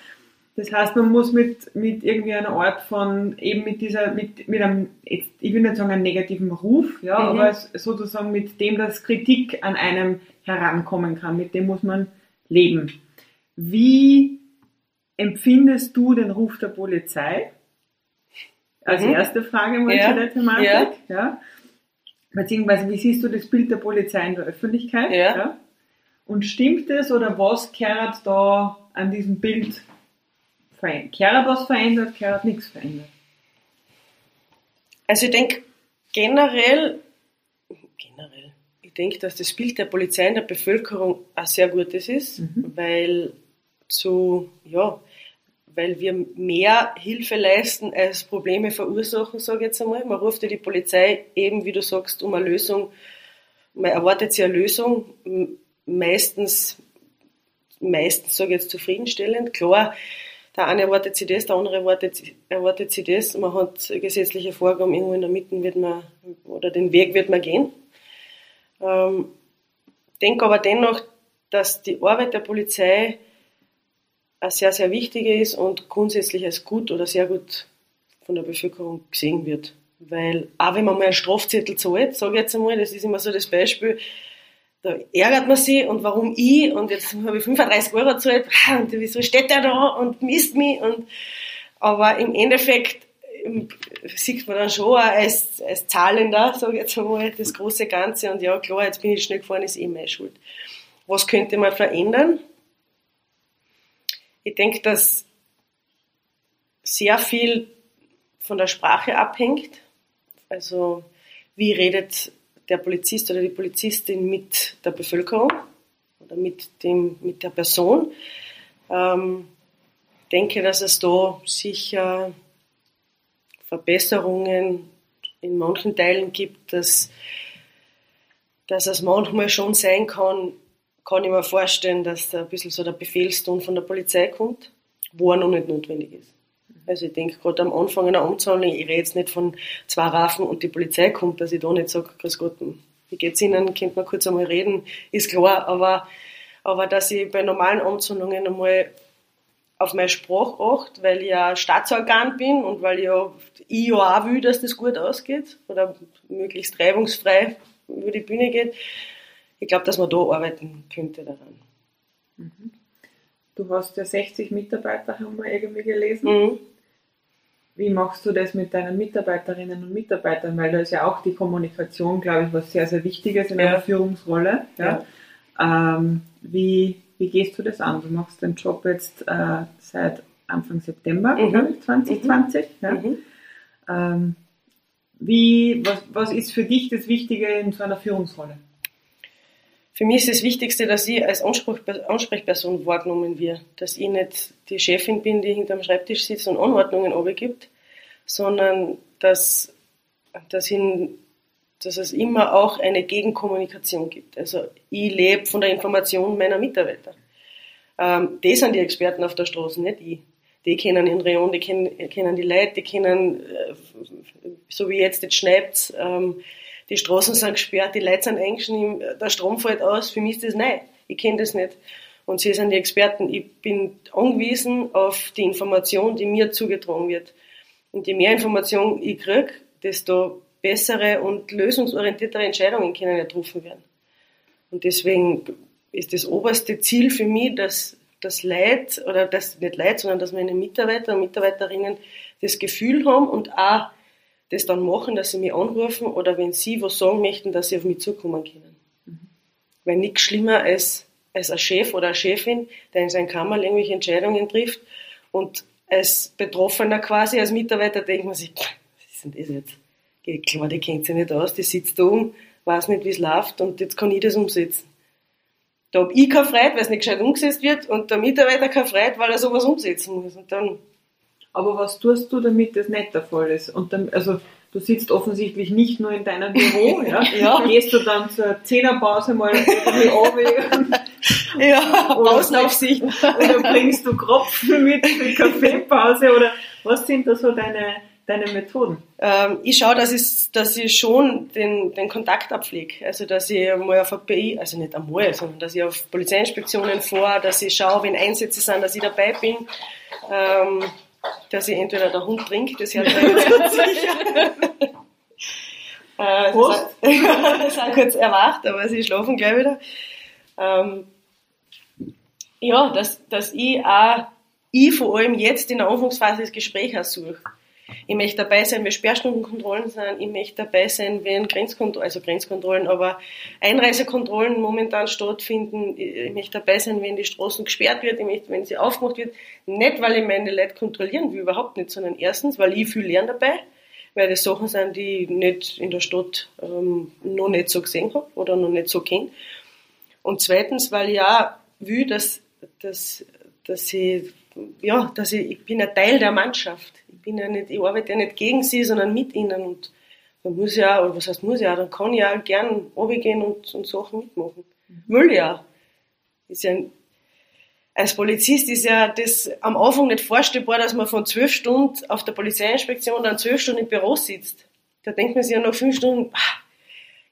Das heißt, man muss mit, mit irgendwie einer Art von, eben mit dieser, mit, mit einem, ich will nicht sagen einen negativen Ruf, ja, mhm. aber sozusagen mit dem, dass Kritik an einem herankommen kann, mit dem muss man leben. Wie empfindest du den Ruf der Polizei? Als mhm. erste Frage mal ja. zu der Thematik. Ja. ja. Beziehungsweise, wie siehst du das Bild der Polizei in der Öffentlichkeit? Ja. ja? Und stimmt es oder was kehrt da an diesem Bild verändert? Kehrt was verändert, kehrt nichts verändert? Also ich denke generell, generell, ich denke, dass das Bild der Polizei in der Bevölkerung ein sehr gutes ist, mhm. weil zu, ja, weil wir mehr Hilfe leisten als Probleme verursachen, sage ich jetzt einmal. Man ruft ja die Polizei eben, wie du sagst, um eine Lösung. Man erwartet sie eine Lösung, meistens, meistens sage ich jetzt zufriedenstellend. Klar, der eine erwartet sie das, der andere erwartet, erwartet sie das. Man hat gesetzliche Vorgaben, irgendwo in der Mitte wird man, oder den Weg wird man gehen. Ähm, denke aber dennoch, dass die Arbeit der Polizei eine sehr, sehr wichtige ist und grundsätzlich als gut oder sehr gut von der Bevölkerung gesehen wird. Weil auch wenn man mal einen Strafzettel zahlt, sage ich jetzt einmal, das ist immer so das Beispiel, da ärgert man sich und warum ich und jetzt habe ich 35 Euro gezahlt und wieso steht der da und misst mich und aber im Endeffekt sieht man dann schon als, als Zahlender, sage ich jetzt einmal, das große Ganze und ja klar, jetzt bin ich schnell gefahren, ist eh meine Schuld. Was könnte man verändern? Ich denke, dass sehr viel von der Sprache abhängt. Also wie redet der Polizist oder die Polizistin mit der Bevölkerung? oder mit, dem, mit der Person. Ähm, denke, dass es da sicher Verbesserungen in manchen Teilen gibt, dass, dass es manchmal schon sein kann, kann ich mir vorstellen, dass da ein bisschen so der Befehlston von der Polizei kommt, wo er noch nicht notwendig ist. Also ich denke gerade am Anfang einer Amtshandlung, ich rede jetzt nicht von zwei Rafen und die Polizei kommt, dass ich da nicht sage, grüß Gott, wie geht's Ihnen, könnt man kurz einmal reden, ist klar, aber, aber dass ich bei normalen Amtshandlungen einmal auf meine Sprache achte, weil ich ja Staatsorgan bin und weil ich ja, ich ja auch will, dass das gut ausgeht oder möglichst reibungsfrei über die Bühne geht. Ich glaube, dass man da arbeiten könnte daran. Mhm. Du hast ja 60 Mitarbeiter, haben wir irgendwie gelesen. Mhm. Wie machst du das mit deinen Mitarbeiterinnen und Mitarbeitern? Weil da ist ja auch die Kommunikation, glaube ich, was sehr, sehr Wichtiges in ja. einer Führungsrolle. Ja. ja. Ähm, wie, wie gehst du das an? Du machst den Job jetzt äh, seit Anfang September, mhm. glaube ich, 2020. Mhm. Ja. Mhm. Ähm, wie, was, was ist für dich das Wichtige in so einer Führungsrolle? Für mich ist das Wichtigste, dass ich als Ansprechperson wahrgenommen wird. Dass ich nicht die Chefin bin, die hinterm Schreibtisch sitzt und Anordnungen abgibt, sondern dass, dass, ihn, dass es immer auch eine Gegenkommunikation gibt. Also ich lebe von der Information meiner Mitarbeiter. Ähm, die sind die Experten auf der Straße, nicht ich. Die kennen den Rayon, die kennen, kennen die Leute, die kennen, äh, so wie jetzt, jetzt schneit ähm, die Straßen sind gesperrt, die Leute sind eingeschnitten, der Strom fällt aus, für mich ist das neu. Ich kenne das nicht. Und sie sind die Experten. Ich bin angewiesen auf die Information, die mir zugetragen wird. Und je mehr Information ich kriege, desto bessere und lösungsorientiertere Entscheidungen können getroffen werden. Und deswegen ist das oberste Ziel für mich, dass das Leid, oder das nicht Leid, sondern dass meine Mitarbeiter und Mitarbeiterinnen das Gefühl haben und auch das dann machen, dass sie mich anrufen oder wenn sie was sagen möchten, dass sie auf mich zukommen können. Mhm. Weil nichts schlimmer als, als ein Chef oder eine Chefin, der in seinem Kammer irgendwelche Entscheidungen trifft und als Betroffener quasi, als Mitarbeiter denkt man sich, was ist denn das jetzt? Geht klar, die kennt sich nicht aus, die sitzt da um, weiß nicht, wie es läuft und jetzt kann ich das umsetzen. Da habe ich keine Freude, weil es nicht gescheit umgesetzt wird und der Mitarbeiter keine Freude, weil er sowas umsetzen muss. Und dann aber was tust du, damit das nicht der Fall ist? Und dann, also du sitzt offensichtlich nicht nur in deinem Büro, ja? ja. Gehst du dann zur Zehnerpause mal irgendwie runter? ja, Außenaufsicht. Oder bringst du Kropfen mit für Kaffeepause? Oder was sind da so deine, deine Methoden? Ähm, ich schaue, dass ich, dass ich schon den, den Kontakt abpflege. Also, dass ich mal auf PI, also nicht einmal, sondern dass ich auf Polizeiinspektionen fahre, dass ich schaue, wenn Einsätze sind, dass ich dabei bin. Ähm, dass ich entweder der Hund trinkt, das hört man jetzt ganz sicher. äh, Prost. das kurz erwacht, aber sie schlafen gleich wieder. Ähm, ja, dass, dass ich auch, ich vor allem jetzt in der Anfangsphase das Gespräch suche. Ich möchte dabei sein, wenn Sperrstundenkontrollen sind. Ich möchte dabei sein, wenn Grenzkontrollen, also Grenzkontrollen, aber Einreisekontrollen momentan stattfinden. Ich möchte dabei sein, wenn die Straßen gesperrt wird. Ich möchte, wenn sie aufgemacht wird. Nicht, weil ich meine Leute kontrollieren will, überhaupt nicht, sondern erstens, weil ich viel lerne dabei. Weil das Sachen sind, die ich nicht in der Stadt ähm, noch nicht so gesehen habe oder noch nicht so kenne. Und zweitens, weil ich auch will, dass, dass, dass ich, ja, dass ich, ich bin ein Teil der Mannschaft bin ja nicht, ich arbeite ja nicht gegen sie, sondern mit ihnen und man muss ja, oder was heißt muss ja, dann kann ich ja gern runtergehen und, und Sachen mitmachen. Mhm. Will ja. Ist ja als Polizist ist ja das am Anfang nicht vorstellbar, dass man von zwölf Stunden auf der Polizeiinspektion dann zwölf Stunden im Büro sitzt. Da denkt man sich ja nach fünf Stunden,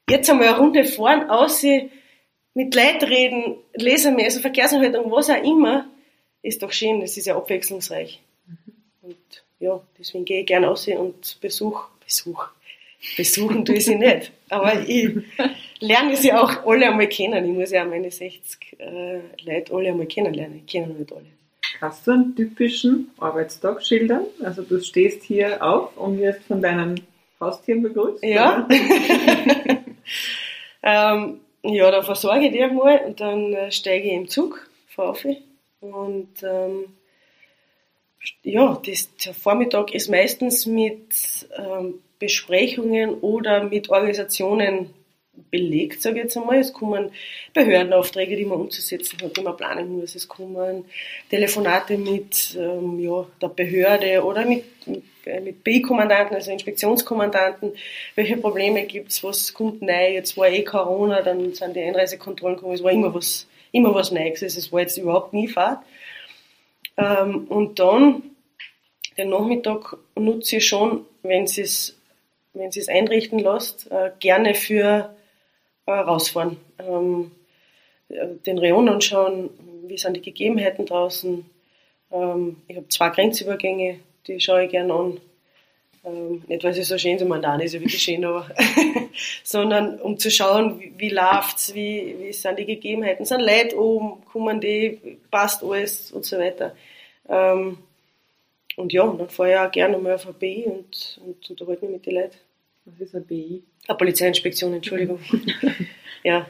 jetzt einmal eine Runde fahren, aussehen, mit Leuten reden, lesen mehr, also Verkehrsanhaltung, was auch immer, ist doch schön, das ist ja abwechslungsreich. Mhm. Und ja, deswegen gehe ich gerne raus und besuch, besuch, besuchen tue ich sie nicht. Aber ich lerne sie auch alle einmal kennen. Ich muss ja meine 60 äh, Leute alle einmal kennenlernen. Ich kenne nicht alle. Hast du einen typischen Arbeitstag schildern? Also du stehst hier auf und wirst von deinen Haustieren begrüßt? Ja. ähm, ja, dann versorge ich die einmal und dann äh, steige ich im Zug, fahre auf und ähm, ja, das, der Vormittag ist meistens mit ähm, Besprechungen oder mit Organisationen belegt, sage ich jetzt einmal. Es kommen Behördenaufträge, die man umzusetzen hat, die man planen muss. Es kommen Telefonate mit ähm, ja, der Behörde oder mit, mit, äh, BI-Kommandanten, also Inspektionskommandanten. Welche Probleme gibt es? Was kommt neu? Jetzt war eh Corona, dann sind die Einreisekontrollen gekommen. Es war immer was, immer was Neues. Also es war jetzt überhaupt nie Fahrt. Ähm, und dann, den Nachmittag nutze ich schon, wenn sie es einrichten lässt, äh, gerne für äh, rausfahren. Ähm, äh, den Rayon anschauen, wie sind die Gegebenheiten draußen. Ähm, ich habe zwei Grenzübergänge, die schaue ich gerne an. Ähm, nicht, weil sie so schön sind, man da ist ja wirklich schön, aber sondern um zu schauen, wie, wie läuft's, wie, wie sind die Gegebenheiten, sind Leute oben, kommen die, passt alles und so weiter. Ähm, und ja, dann fahre ich auch gerne mal auf ein BI und, und unterhalte mich mit den Leuten. Was ist ein BI? Eine Polizeiinspektion, Entschuldigung. ja.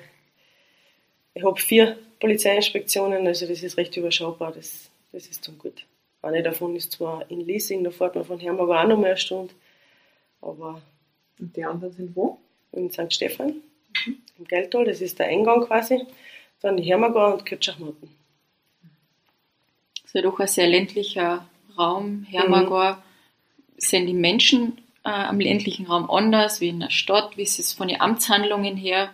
Ich habe vier Polizeiinspektionen, also das ist recht überschaubar, das, das ist zum gut. Eine davon ist zwar in Leasing, da fährt man von Hermagor auch noch mehr eine Stunde, aber... Und die anderen sind wo? In St. Stephan, mhm. im Geldtal, das ist der Eingang quasi. Dann die Hermagor und Kirchachmatten. Das ist ja doch ein sehr ländlicher Raum, Hermagor. Mhm. Sind die Menschen äh, am ländlichen Raum anders wie in der Stadt? Wie ist es von den Amtshandlungen her?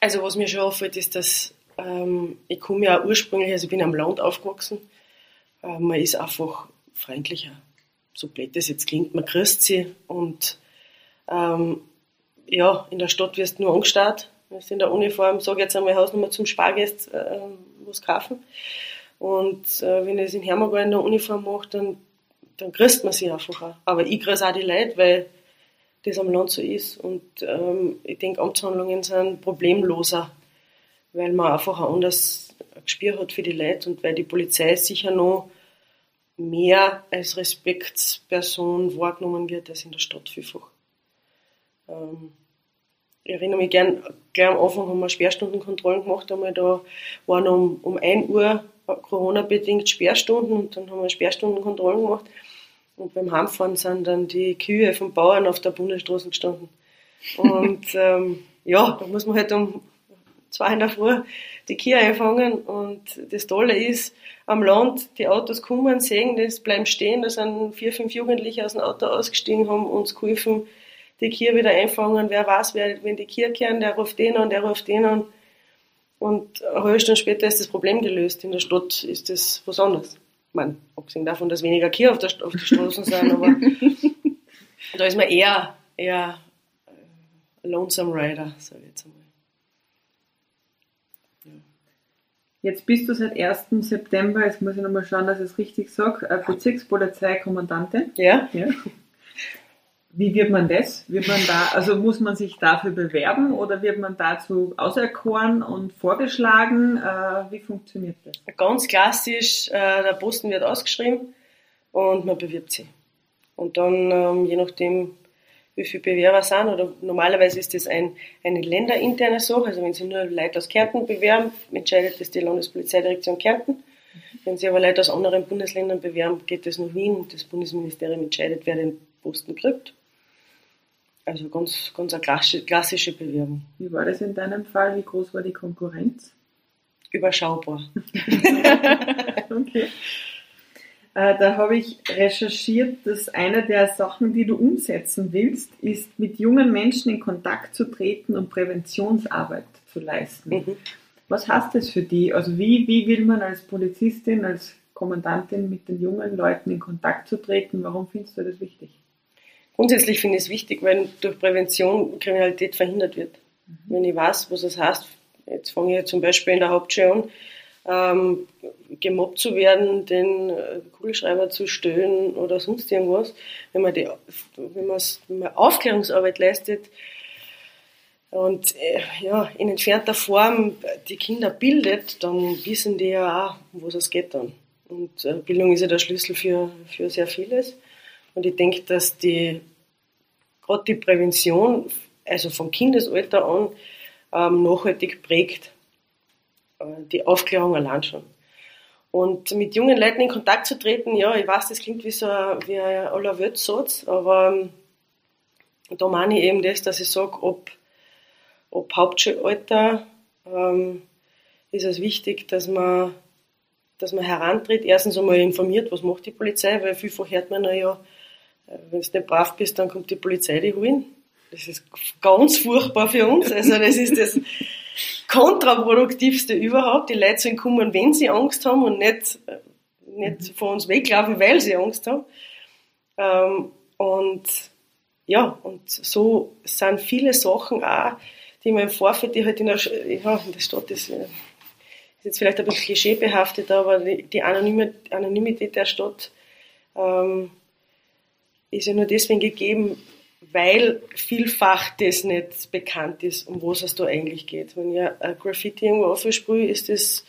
Also was mir schon auffällt, ist, dass ähm, ich komme ja ursprünglich, also ich bin am Land aufgewachsen, man ist einfach freundlicher. So blöd das jetzt klingt, man grüßt sie und ähm, ja, in der Stadt wirst du nur angestarrt, du in der Uniform, sage jetzt einmal Hausnummer zum Spargäst, äh, was kaufen. Und äh, wenn ich es in Hermagor in der Uniform mache, dann dann grüßt man sich einfach auch. Aber ich grüße auch die Leute, weil das am Land so ist. Und ähm, ich denke, Amtshandlungen sind problemloser, weil man einfach auch anders Gespür hat für die Leute und weil die Polizei sicher noch mehr als Respektsperson wahrgenommen wird als in der Stadt vielfach. Ähm, ich erinnere mich gern, gleich am Anfang haben wir Sperrstundenkontrollen gemacht, einmal da waren um, um 1 Uhr Corona-bedingt Sperrstunden und dann haben wir Sperrstundenkontrollen gemacht. Und beim Heimfahren sind dann die Kühe vom Bauern auf der Bundesstraße gestanden. Und ähm, ja, da muss man halt um zwei in der Früh die Kühe einfangen. Und das Tolle ist, am Land, die Autos kommen, sehen das, bleiben stehen. Da sind vier, fünf Jugendliche aus dem Auto ausgestiegen, haben uns geholfen, die Kühe wieder einfangen. Wer weiß, wer, wenn die Kühe kehren, der ruft den an, der ruft den an. Und eine halbe Stunde später ist das Problem gelöst. In der Stadt ist das was anderes. Ich meine, abgesehen davon, dass weniger Kühe auf der, auf der Straße sind, aber da ist man eher, eher äh, Lonesome Rider, sage ich jetzt einmal. Jetzt bist du seit 1. September, jetzt muss ich nochmal schauen, dass ich es richtig sage, Bezirkspolizeikommandantin. Ja. ja. Wie wird man das? Wird man da, also muss man sich dafür bewerben oder wird man dazu auserkoren und vorgeschlagen? Äh, wie funktioniert das? Ganz klassisch, äh, der Posten wird ausgeschrieben und man bewirbt sich. Und dann, ähm, je nachdem, wie viele Bewerber sind, oder normalerweise ist das ein, eine länderinterne Sache, also wenn sich nur Leute aus Kärnten bewerben, entscheidet das die Landespolizeidirektion Kärnten. Wenn sich aber Leute aus anderen Bundesländern bewerben, geht das nach Wien und das Bundesministerium entscheidet, wer den Posten kriegt. Also ganz, ganz eine klassische Bewerbung. Wie war das in deinem Fall? Wie groß war die Konkurrenz? Überschaubar. okay. Äh, da habe ich recherchiert, dass eine der Sachen, die du umsetzen willst, ist, mit jungen Menschen in Kontakt zu treten und Präventionsarbeit zu leisten. Mhm. Was heißt das für die? Also wie, wie will man als Polizistin, als Kommandantin mit den jungen Leuten in Kontakt zu treten? Warum findest du das wichtig? Grundsätzlich finde ich es wichtig, wenn durch Prävention Kriminalität verhindert wird. Mhm. Wenn ich weiß, was es heißt, jetzt fange ich zum Beispiel in der Hauptschule an, ähm, gemobbt zu werden, den äh, Kugelschreiber zu stöhnen oder sonst irgendwas, wenn man, die, wenn wenn man Aufklärungsarbeit leistet und äh, ja, in entfernter Form die Kinder bildet, dann wissen die ja auch, wo es geht dann. Und äh, Bildung ist ja der Schlüssel für, für sehr vieles. Und ich denke, dass die, gerade die Prävention, also vom Kindesalter an, ähm, nachhaltig prägt. Äh, die Aufklärung allein schon. Und mit jungen Leuten in Kontakt zu treten, ja, ich weiß, das klingt wie so ein, wie ein aller aber da meine ich eben das, dass ich sage, ob, ob Hauptschulalter ähm, ist es wichtig, dass man, dass man herantritt, erstens einmal informiert, was macht die Polizei, weil vielfach hört man ja, äh, wenn du nicht brav bist, dann kommt die Polizei dich holen. Das ist ganz furchtbar für uns. Also das ist das kontraproduktivste überhaupt. Die Leute sollen kommen, wenn sie Angst haben und nicht, nicht von uns weglaufen, weil sie Angst haben. Ähm, und ja, und so sind viele Sachen auch, die man im Vorfeld, die halt in der, ja, in der Stadt ist, ist jetzt vielleicht ein bisschen klischeebehaftet, aber die, die Anonymität der Stadt ähm, ist ja nur deswegen gegeben, weil vielfach das nicht bekannt ist, um was es da eigentlich geht. Wenn ich ein Graffiti irgendwo aufsprühe, ist das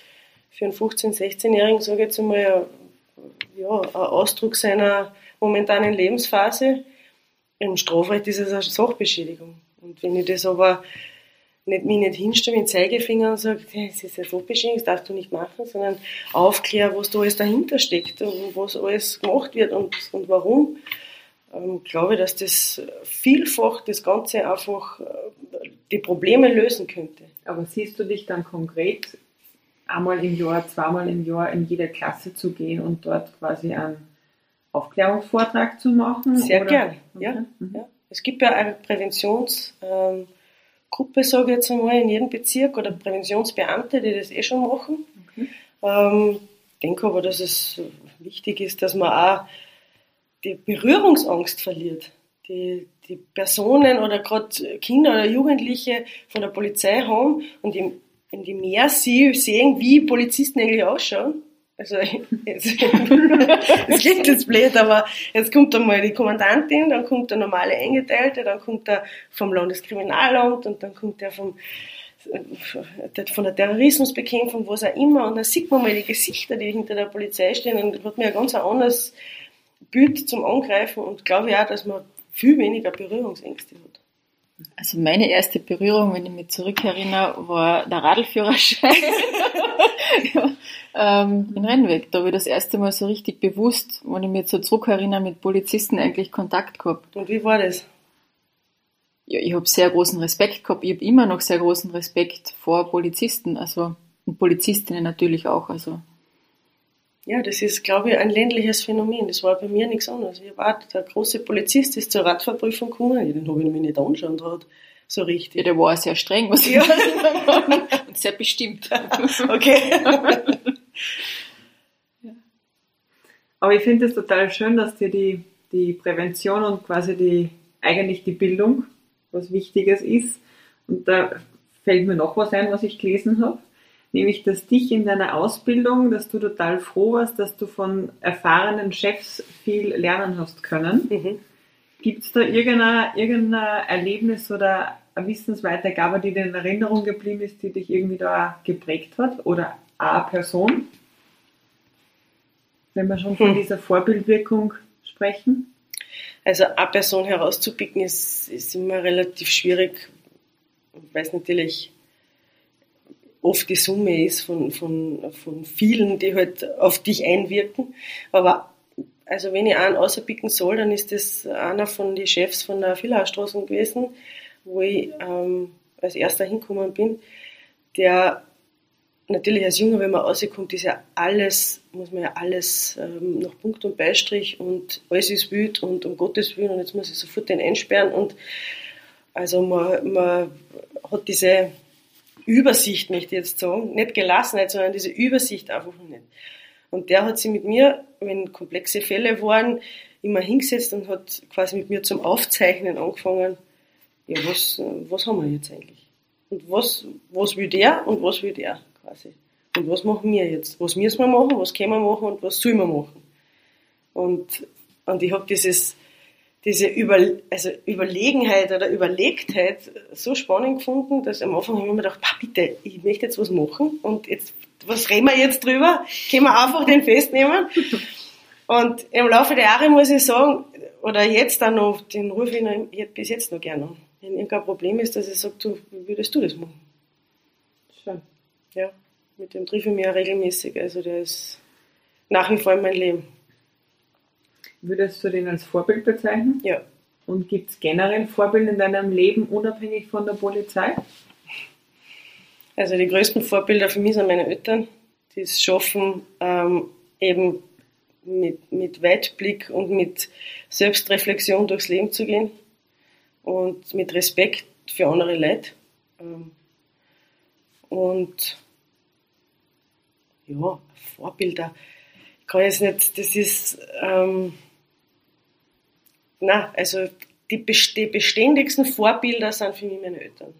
für einen 15-, 16-Jährigen, sage ich jetzt einmal, ja, ein Ausdruck seiner momentanen Lebensphase. Im Strafrecht ist es eine Sachbeschädigung. Und wenn ich das aber nicht, mich nicht hinstelle mit Zeigefinger und sage, das ist eine Sachbeschädigung, das darfst du nicht machen, sondern aufkläre, was da alles dahinter steckt und was alles gemacht wird und, und warum, ähm, glaube ich, dass das vielfach das Ganze einfach äh, die Probleme lösen könnte. Aber siehst du dich dann konkret einmal im Jahr, zweimal im Jahr in jede Klasse zu gehen und dort quasi einen Aufklärungsvortrag zu machen? Sehr oder? gern, ja, mhm. ja. Es gibt ja eine Präventionsgruppe, sage ich jetzt einmal, in jedem Bezirk oder Präventionsbeamte, die das eh schon machen. Okay. Ähm, ich denke aber, dass es wichtig ist, dass man auch die Berührungsangst verliert. Die, die Personen oder gerade Kinder oder Jugendliche von der Polizei haben und die, wenn die mehr sie sehen, wie Polizisten eigentlich ausschauen, also, das klingt jetzt blöd, aber jetzt kommt einmal die Kommandantin, dann kommt der normale Eingeteilte, dann kommt der vom Landeskriminalamt und dann kommt der vom, von der Terrorismusbekämpfung, was auch immer, und dann sieht man mal die Gesichter, die hinter der Polizei stehen, und hat mir ein ganz anderes Bild zum Angreifen und glaube auch, dass man viel weniger Berührungsängste hat. Also meine erste Berührung, wenn ich mich zurückerinnere, war der Radlführerschein ja, ähm, in Rennweg. Da habe ich das erste Mal so richtig bewusst, wenn ich mich so zurückerinnere, mit Polizisten eigentlich Kontakt gehabt. Und wie war das? Ja, ich habe sehr großen Respekt gehabt. Ich habe immer noch sehr großen Respekt vor Polizisten, also und Polizistinnen natürlich auch. Also ja, das ist, glaube ich, ein ländliches Phänomen. Das war bei mir nichts anderes. Ich war, der große Polizist ist zur Radfahrprüfung gekommen, den habe ich mir nicht anschauen so richtig. Ja, der war sehr streng, was ich ja. und sehr bestimmt. okay. ja. Aber ich finde es total schön, dass dir die, die Prävention und quasi die, eigentlich die Bildung was Wichtiges ist. Und da fällt mir noch was ein, was ich gelesen habe nämlich dass dich in deiner Ausbildung, dass du total froh warst, dass du von erfahrenen Chefs viel lernen hast können. Mhm. Gibt es da irgendein, irgendein Erlebnis oder eine Wissensweitergabe, die dir in Erinnerung geblieben ist, die dich irgendwie da geprägt hat? Oder eine Person? Wenn wir schon von hm. dieser Vorbildwirkung sprechen. Also eine Person herauszupicken ist, ist immer relativ schwierig, weil es natürlich oft die Summe ist von, von, von vielen, die halt auf dich einwirken. Aber also wenn ich einen außerpicken soll, dann ist das einer von den Chefs von der Villhaarstraße gewesen, wo ich ähm, als erster hingekommen bin, der natürlich als Junge, wenn man rauskommt, ist ja alles, muss man ja alles ähm, nach Punkt und Beistrich und alles ist wild und um Gottes Willen und jetzt muss ich sofort den einsperren und also man, man hat diese Übersicht, möchte ich jetzt sagen. Nicht Gelassenheit, sondern diese Übersicht einfach nicht. Und der hat sich mit mir, wenn komplexe Fälle waren, immer hingesetzt und hat quasi mit mir zum Aufzeichnen angefangen. Ja, was, was haben wir jetzt eigentlich? Und was, was will der und was will der quasi? Und was machen wir jetzt? Was müssen wir machen? Was können wir machen? Und was sollen wir machen? Und, und ich habe dieses, diese Über, also Überlegenheit oder Überlegtheit so spannend gefunden, dass am Anfang habe ich mir gedacht, bitte, ich möchte jetzt was machen und jetzt, was reden wir jetzt drüber? Können wir einfach den festnehmen? Und im Laufe der Jahre muss ich sagen, oder jetzt dann noch, den rufe ich noch, bis jetzt noch gerne an. Wenn irgendein Problem ist, dass ich sage, du, wie würdest du das machen? Schön. Ja, mit dem treffe ich mich ja regelmäßig. Also der ist nach wie vor in meinem Leben. Würdest du den als Vorbild bezeichnen? Ja. Und gibt es generell Vorbilder in deinem Leben unabhängig von der Polizei? Also die größten Vorbilder für mich sind meine Eltern, die es schaffen, ähm, eben mit, mit Weitblick und mit Selbstreflexion durchs Leben zu gehen und mit Respekt für andere Leute. Ähm, und ja, Vorbilder. Ich kann jetzt nicht, das ist, ähm, na, also die, beständigsten Vorbilder sind für mich meine Eltern.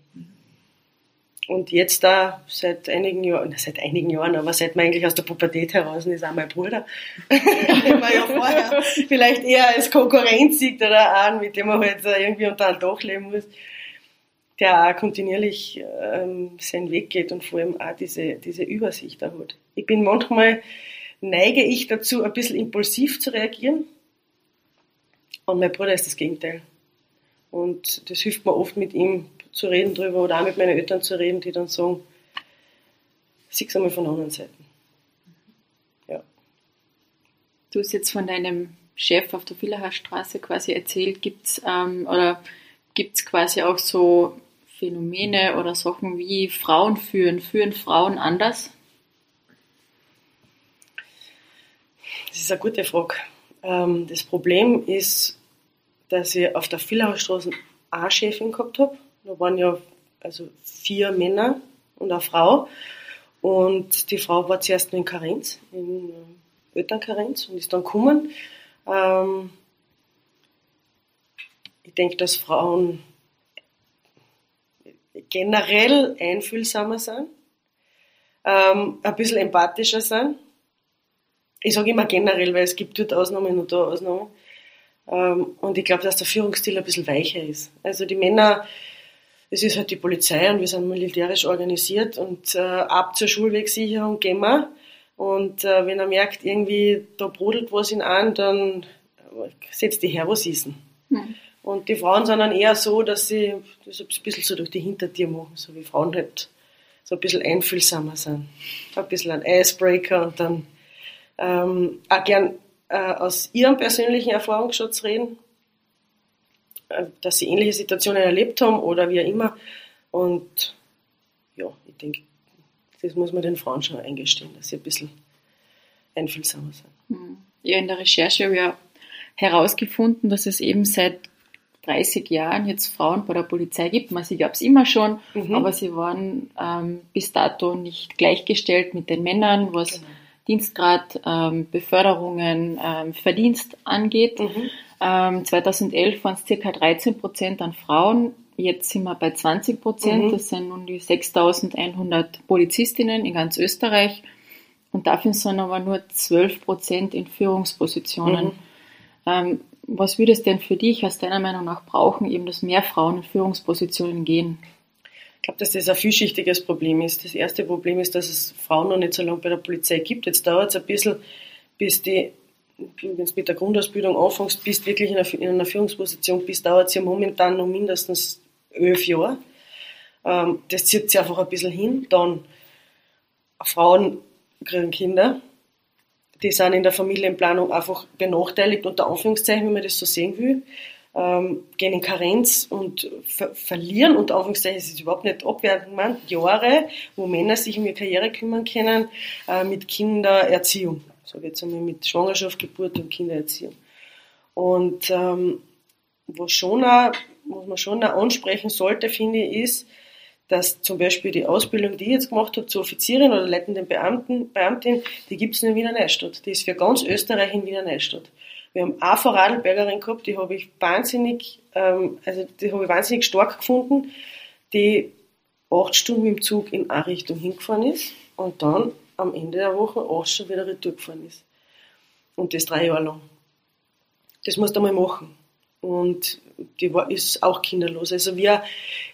Und jetzt da seit einigen Jahren, seit einigen Jahren, aber seit man eigentlich aus der Pubertät heraus ist, auch mein Bruder. den man ja vorher vielleicht eher als Konkurrenz sieht oder einen, mit dem man halt irgendwie unter einem Dach leben muss, der auch kontinuierlich ähm, seinen Weg geht und vor allem auch diese, diese Übersicht da hat. Ich bin manchmal, neige ich dazu, ein bisschen impulsiv zu reagieren. Und mein Bruder ist das Gegenteil. Und das hilft mir oft mit ihm zu reden drüber oder auch mit meinen Eltern zu reden, die dann sagen, sieh's einmal von der anderen Seite. Ja. Du hast jetzt von deinem Chef auf der Villacher Straße quasi erzählt, gibt's ähm, oder gibt's quasi auch so Phänomene oder Sachen wie Frauen führen? Führen Frauen anders? Das ist eine gute Frage. Ähm, das Problem ist, dass ich auf der Villacher Straße eine Chefin gehabt habe da waren ja also vier Männer und eine Frau. Und die Frau war zuerst in Karenz, in äh, Elternkarenz und ist dann gekommen. Ähm, ich denke, dass Frauen generell einfühlsamer sind, ähm, ein bisschen empathischer sind. Ich sage immer generell, weil es gibt dort Ausnahmen und da Ausnahmen. Ähm, und ich glaube, dass der Führungsstil ein bisschen weicher ist. Also die Männer es ist halt die Polizei und wir sind militärisch organisiert und äh, ab zur Schulwegsicherung gehen wir. Und äh, wenn er merkt, irgendwie da brodelt was in an, dann setzt die her, was ist denn? Mhm. Und die Frauen sind dann eher so, dass sie das ein bisschen so durch die Hintertür machen, so wie Frauen halt so ein bisschen einfühlsamer sind. Ein bisschen ein Icebreaker und dann ähm, auch gern äh, aus ihrem persönlichen Erfahrungsschatz reden äh, dass sie ähnliche Situationen erlebt haben oder wie auch immer. Und ja, ich denke, das muss man den Frauen schon eingestehen, dass sie ein bisschen einfühlsamer sind. Hm. Ja, in der Recherche habe ich ja herausgefunden, dass es eben seit 30 Jahren jetzt Frauen bei der Polizei gibt. Man, sie gab es immer schon, mhm. aber sie waren ähm, bis dato nicht gleichgestellt mit den Männern, was genau. Dienstgrad, ähm, Beförderungen, ähm, Verdienst angeht. Mhm. Ähm, 2011 waren es ca. 13 Prozent an Frauen. Jetzt sind wir bei 20 Prozent. Mhm. Das sind nun die 6100 Polizistinnen in ganz Österreich. Und dafür sind aber nur 12 Prozent in Führungspositionen. Mhm. Ähm, was würde es denn für dich aus deiner Meinung nach brauchen, eben dass mehr Frauen in Führungspositionen gehen? Glaube, dass das ein vielschichtiges Problem ist. Das erste Problem ist, dass es Frauen noch nicht so lange bei der Polizei gibt. Jetzt dauert es ein bisschen, bis die wenn du mit der Grundausbildung anfängst, bist wirklich in einer, in einer Führungsposition bist, dauert es ja momentan noch mindestens elf Jahre. Ähm, das zieht sich einfach ein bisschen hin. Dann Frauen kriegen Kinder. Die sind in der Familienplanung einfach benachteiligt, unter Anführungszeichen, wenn man das so sehen will. Ähm, gehen in Karenz und ver verlieren, unter Anführungszeichen, ist es überhaupt nicht abwertend gemeint, Jahre, wo Männer sich um ihre Karriere kümmern können, äh, mit Kindererziehung sage jetzt einmal mit Schwangerschaft, Geburt und Kindererziehung. Und ähm, was, schon auch, was man schon auch ansprechen sollte, finde ich, ist, dass zum Beispiel die Ausbildung, die ich jetzt gemacht habe zur Offizierin oder leitenden Beamten, Beamtin, die gibt es nur in Wiener Neustadt. Die ist für ganz Österreich in Wiener Neustadt. Wir haben eine Radlbergerin gehabt, die habe ich wahnsinnig, ähm, also die habe ich wahnsinnig stark gefunden, die acht Stunden dem Zug in eine Richtung hingefahren ist und dann am Ende der Woche auch schon wieder retour gefahren ist. Und das drei Jahre lang. Das musst du mal machen. Und die war, ist auch kinderlos. Also wir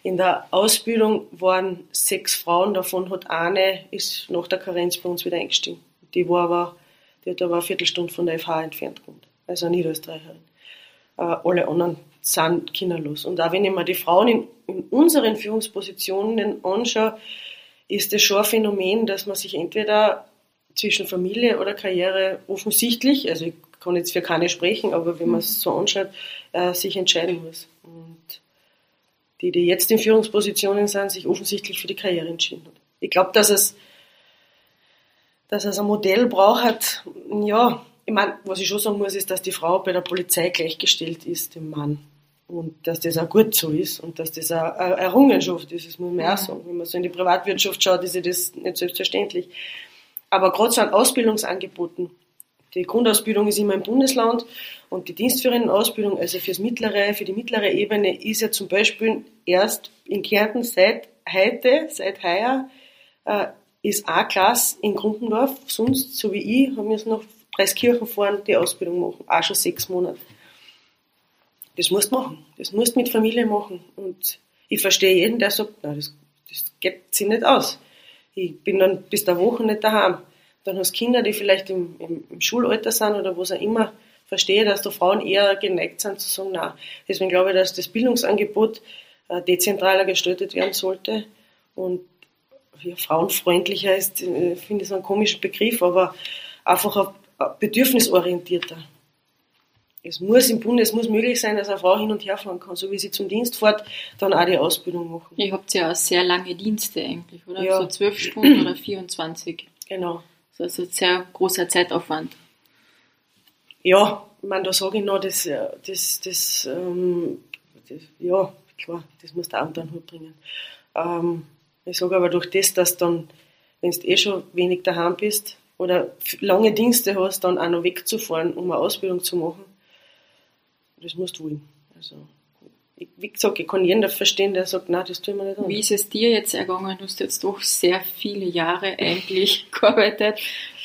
in der Ausbildung waren sechs Frauen, davon hat eine, ist nach der Karenz bei uns wieder eingestiegen. Die war aber, die hat aber eine Viertelstunde von der FH entfernt gewohnt. Also Niederösterreicherin. Äh, alle anderen sind kinderlos. Und auch wenn ich mir die Frauen in, in unseren Führungspositionen anschaue, ist es schon ein Phänomen, dass man sich entweder zwischen Familie oder Karriere offensichtlich, also ich kann jetzt für keine sprechen, aber wenn man es so anschaut, äh, sich entscheiden muss. Und die, die jetzt in Führungspositionen sind, sich offensichtlich für die Karriere entschieden hat. Ich glaube, dass es, dass es ein Modell braucht, ja, ich meine, was ich schon sagen muss, ist, dass die Frau bei der Polizei gleichgestellt ist dem Mann. Und dass das auch gut so ist und dass das auch eine Errungenschaft ist, das muss man auch sagen. Wenn man so in die Privatwirtschaft schaut, ist ja das nicht selbstverständlich. Aber gerade so an Ausbildungsangeboten, die Grundausbildung ist immer im Bundesland und die Dienstführerin-Ausbildung, also fürs mittlere, für die mittlere Ebene, ist ja zum Beispiel erst in Kärnten seit heute, seit heuer, äh, ist A-Klasse in Grundendorf. Sonst, so wie ich, haben wir es noch Preiskirchen fahren, die Ausbildung machen. Auch schon sechs Monate. Das musst du machen. Das musst du mit Familie machen. Und ich verstehe jeden, der sagt, nein, das, das geht sich nicht aus. Ich bin dann bis der Woche nicht daheim. Dann hast du Kinder, die vielleicht im, im, im Schulalter sind oder was auch immer. Verstehe, dass da Frauen eher geneigt sind zu sagen, nein. Deswegen glaube ich, dass das Bildungsangebot äh, dezentraler gestaltet werden sollte und ja, frauenfreundlicher ist, äh, finde ich so einen komischen Begriff, aber einfach bedürfnisorientierter. Es muss im Bund, es muss möglich sein, dass eine Frau hin und her fahren kann, so wie sie zum Dienst fährt, dann auch die Ausbildung machen. Ihr habt ja auch sehr lange Dienste eigentlich, oder? Ja. So zwölf Stunden oder 24. Genau. Das ist ein sehr großer Zeitaufwand. Ja, ich meine, da sage ich noch, das, das, das, ähm, das ja, klar, das muss der Amt dann Hut bringen. Ähm, ich sage aber durch das, dass dann, wenn du eh schon wenig daheim bist oder lange Dienste hast, dann auch noch wegzufahren, um eine Ausbildung zu machen, das musst du wollen. Also, ich, wie gesagt, ich kann jeden verstehen, der sagt, nein, das tun wir nicht an. Wie ist es dir jetzt ergangen? Du hast jetzt doch sehr viele Jahre eigentlich gearbeitet,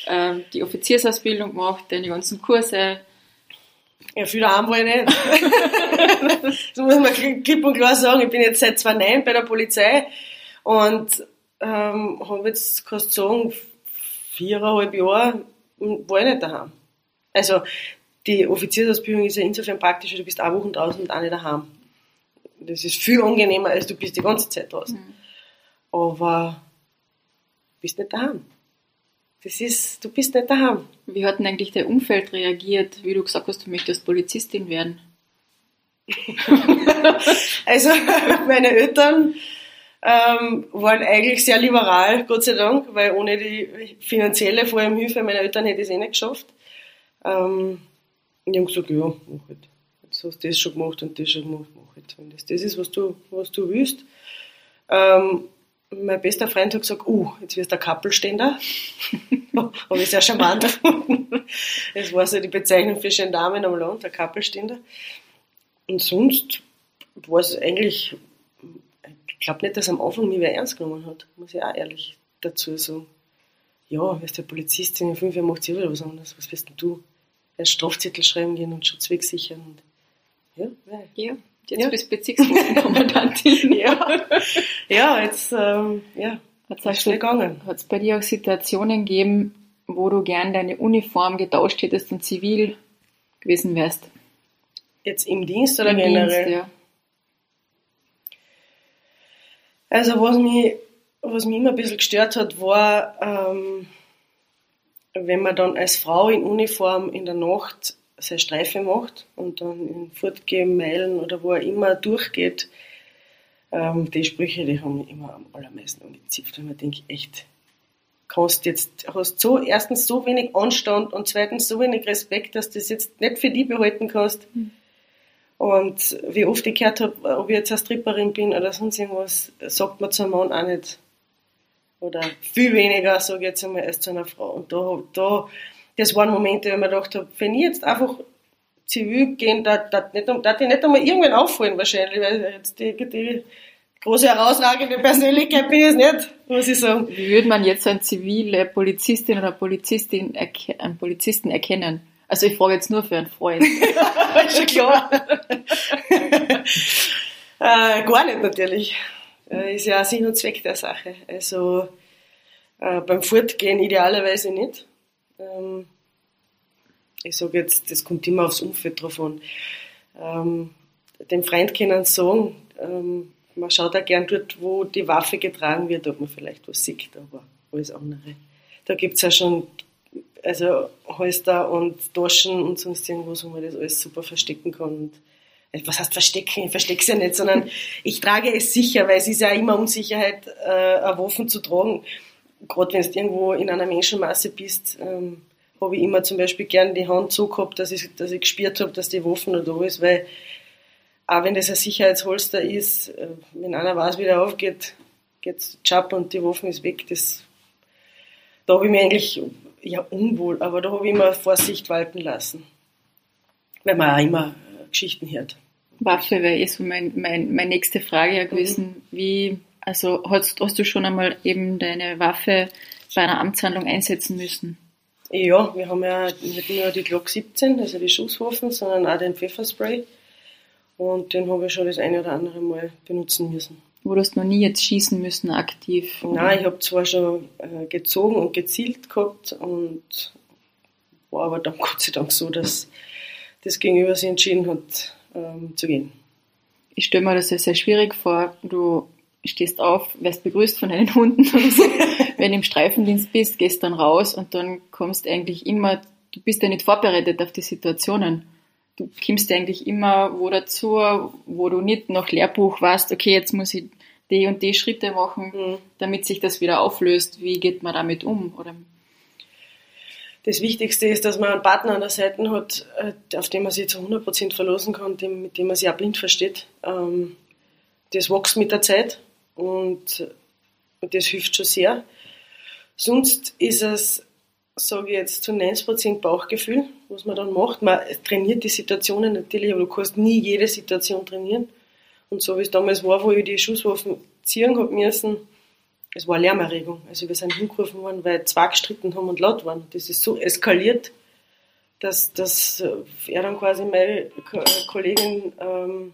ähm, die Offiziersausbildung gemacht, deine ganzen Kurse. Ja, viel war ich nicht. so muss man klipp und klar sagen, ich bin jetzt seit 2009 bei der Polizei und ähm, habe jetzt, kannst du sagen, viereinhalb Jahre war ich nicht daheim. Also die Offiziersausbildung ist ja insofern praktisch, du bist eine Woche draußen und eine daheim. Das ist viel angenehmer, als du bist die ganze Zeit draußen. Mhm. Aber du bist nicht daheim. Das ist, du bist nicht daheim. Wie hat denn eigentlich dein Umfeld reagiert, wie du gesagt hast, du möchtest Polizistin werden? also meine Eltern ähm, waren eigentlich sehr liberal, Gott sei Dank, weil ohne die finanzielle vor allem Hilfe meiner Eltern hätte ich es eh nicht geschafft. Ähm, und die haben gesagt, ja, mach halt. Jetzt hast du das schon gemacht und das schon gemacht, mach halt. Wenn das das ist, was du, was du willst. Ähm, mein bester Freund hat gesagt, uh, jetzt wirst du ein Kappelständer. Habe ich sehr charmant gefunden. Das war so die Bezeichnung für Gendarmen am Land, der Kappelständer. Und sonst war es eigentlich, ich glaube nicht, dass am Anfang mich wer ernst genommen hat, muss ich auch ehrlich dazu sagen. Ja, wirst du Polizistin, in fünf Jahren macht sie wieder was anderes. Was wirst denn du? Strafzettel schreiben gehen und Schutzweg sichern. Und, ja, ja, jetzt ja. bist Bezirkskommandantin. ja. ja, jetzt ähm, ja, hat es gegangen. Hat es bei dir auch Situationen gegeben, wo du gern deine Uniform getauscht hättest und zivil gewesen wärst? Jetzt im Dienst oder Im generell? Dienst, ja. Also was mich, was mich immer ein bisschen gestört hat, war, ähm, wenn man dann als Frau in Uniform in der Nacht seine Streife macht und dann in Fortgehen, Meilen oder wo er immer durchgeht, ähm, die Sprüche, die haben mich immer am allermeisten angezipft, weil man denkt, echt, kannst jetzt, hast so, erstens so wenig Anstand und zweitens so wenig Respekt, dass du das jetzt nicht für die behalten kannst. Mhm. Und wie oft ich gehört habe, ob ich jetzt eine Stripperin bin oder sonst irgendwas, sagt man zum Mann auch nicht. Oder viel weniger, sage ich jetzt einmal, als zu einer Frau. Und da, da, das waren Momente, wo ich mir gedacht habe, wenn ich jetzt einfach zivil gehen, da, da, nicht, da ich nicht einmal irgendwann auffallen wahrscheinlich, weil jetzt die, die große herausragende Persönlichkeit bin ich nicht, muss ich sagen. Wie würde man jetzt eine zivile Polizistin oder Polizistin einen Polizisten erkennen? Also ich frage jetzt nur für einen Freund. schon klar. äh, gar nicht natürlich. Äh, ist ja Sinn und Zweck der Sache. Also äh, beim Fortgehen idealerweise nicht. Ähm, ich sage jetzt, das kommt immer aufs Umfeld drauf an. Ähm, dem Freund können sagen, ähm, man schaut auch gern dort, wo die Waffe getragen wird, ob man vielleicht was sieht, aber alles andere. Da gibt es ja schon also Holster und Taschen und sonst irgendwas, wo man das alles super verstecken kann. Und äh, was heißt verstecken? Ich verstecke es ja nicht, sondern ich trage es sicher, weil es ist ja immer Unsicherheit, äh, Waffe zu tragen. Gerade wenn du irgendwo in einer Menschenmasse bist, ähm, habe ich immer zum Beispiel gern die Hand so gehabt, dass ich, dass ich gespürt habe, dass die Waffe noch da ist, weil auch wenn das ein Sicherheitsholster ist, äh, wenn einer weiß, wie der aufgeht, geht's Chap und die Waffe ist weg. Das, da habe ich mich eigentlich, ja, unwohl, aber da habe ich immer Vorsicht walten lassen. Weil man auch immer Geschichten hört. Waffe wäre eh so mein, mein, meine nächste Frage ja gewesen. Mhm. Wie, also hast, hast du schon einmal eben deine Waffe bei einer Amtshandlung einsetzen müssen? Ja, wir haben ja nicht nur die Glock 17, also die Schusswaffen, sondern auch den Pfefferspray. Und den habe ich schon das eine oder andere Mal benutzen müssen. Wo du noch nie jetzt schießen müssen, aktiv? Nein, ich habe zwar schon äh, gezogen und gezielt gehabt und war aber dann Gott sei Dank so, dass das Gegenüber sich entschieden hat, ähm, zu gehen. Ich stelle mir das sehr, sehr schwierig vor. Du stehst auf, wirst begrüßt von deinen Hunden oder so. Wenn du im Streifendienst bist, gehst dann raus und dann kommst eigentlich immer, du bist ja nicht vorbereitet auf die Situationen. Du kommst eigentlich immer wo dazu, wo du nicht nach Lehrbuch weißt, okay, jetzt muss ich die und die Schritte machen, mhm. damit sich das wieder auflöst. Wie geht man damit um? Oder das Wichtigste ist, dass man einen Partner an der Seite hat, äh, auf den man sich zu 100% verlassen kann, mit dem man sich auch blind versteht. Ähm, das wächst mit der Zeit und das hilft schon sehr. Sonst ist es, sage ich jetzt, zu 90% Bauchgefühl, was man dann macht. Man trainiert die Situationen natürlich, aber du kannst nie jede Situation trainieren. Und so wie es damals war, wo ich die Schusswaffen ziehen habe müssen, es war Lärmerregung. Also wir sind hingerufen worden, weil zwei gestritten haben und laut waren. Das ist so eskaliert, dass, dass er dann quasi meine Kollegin ähm,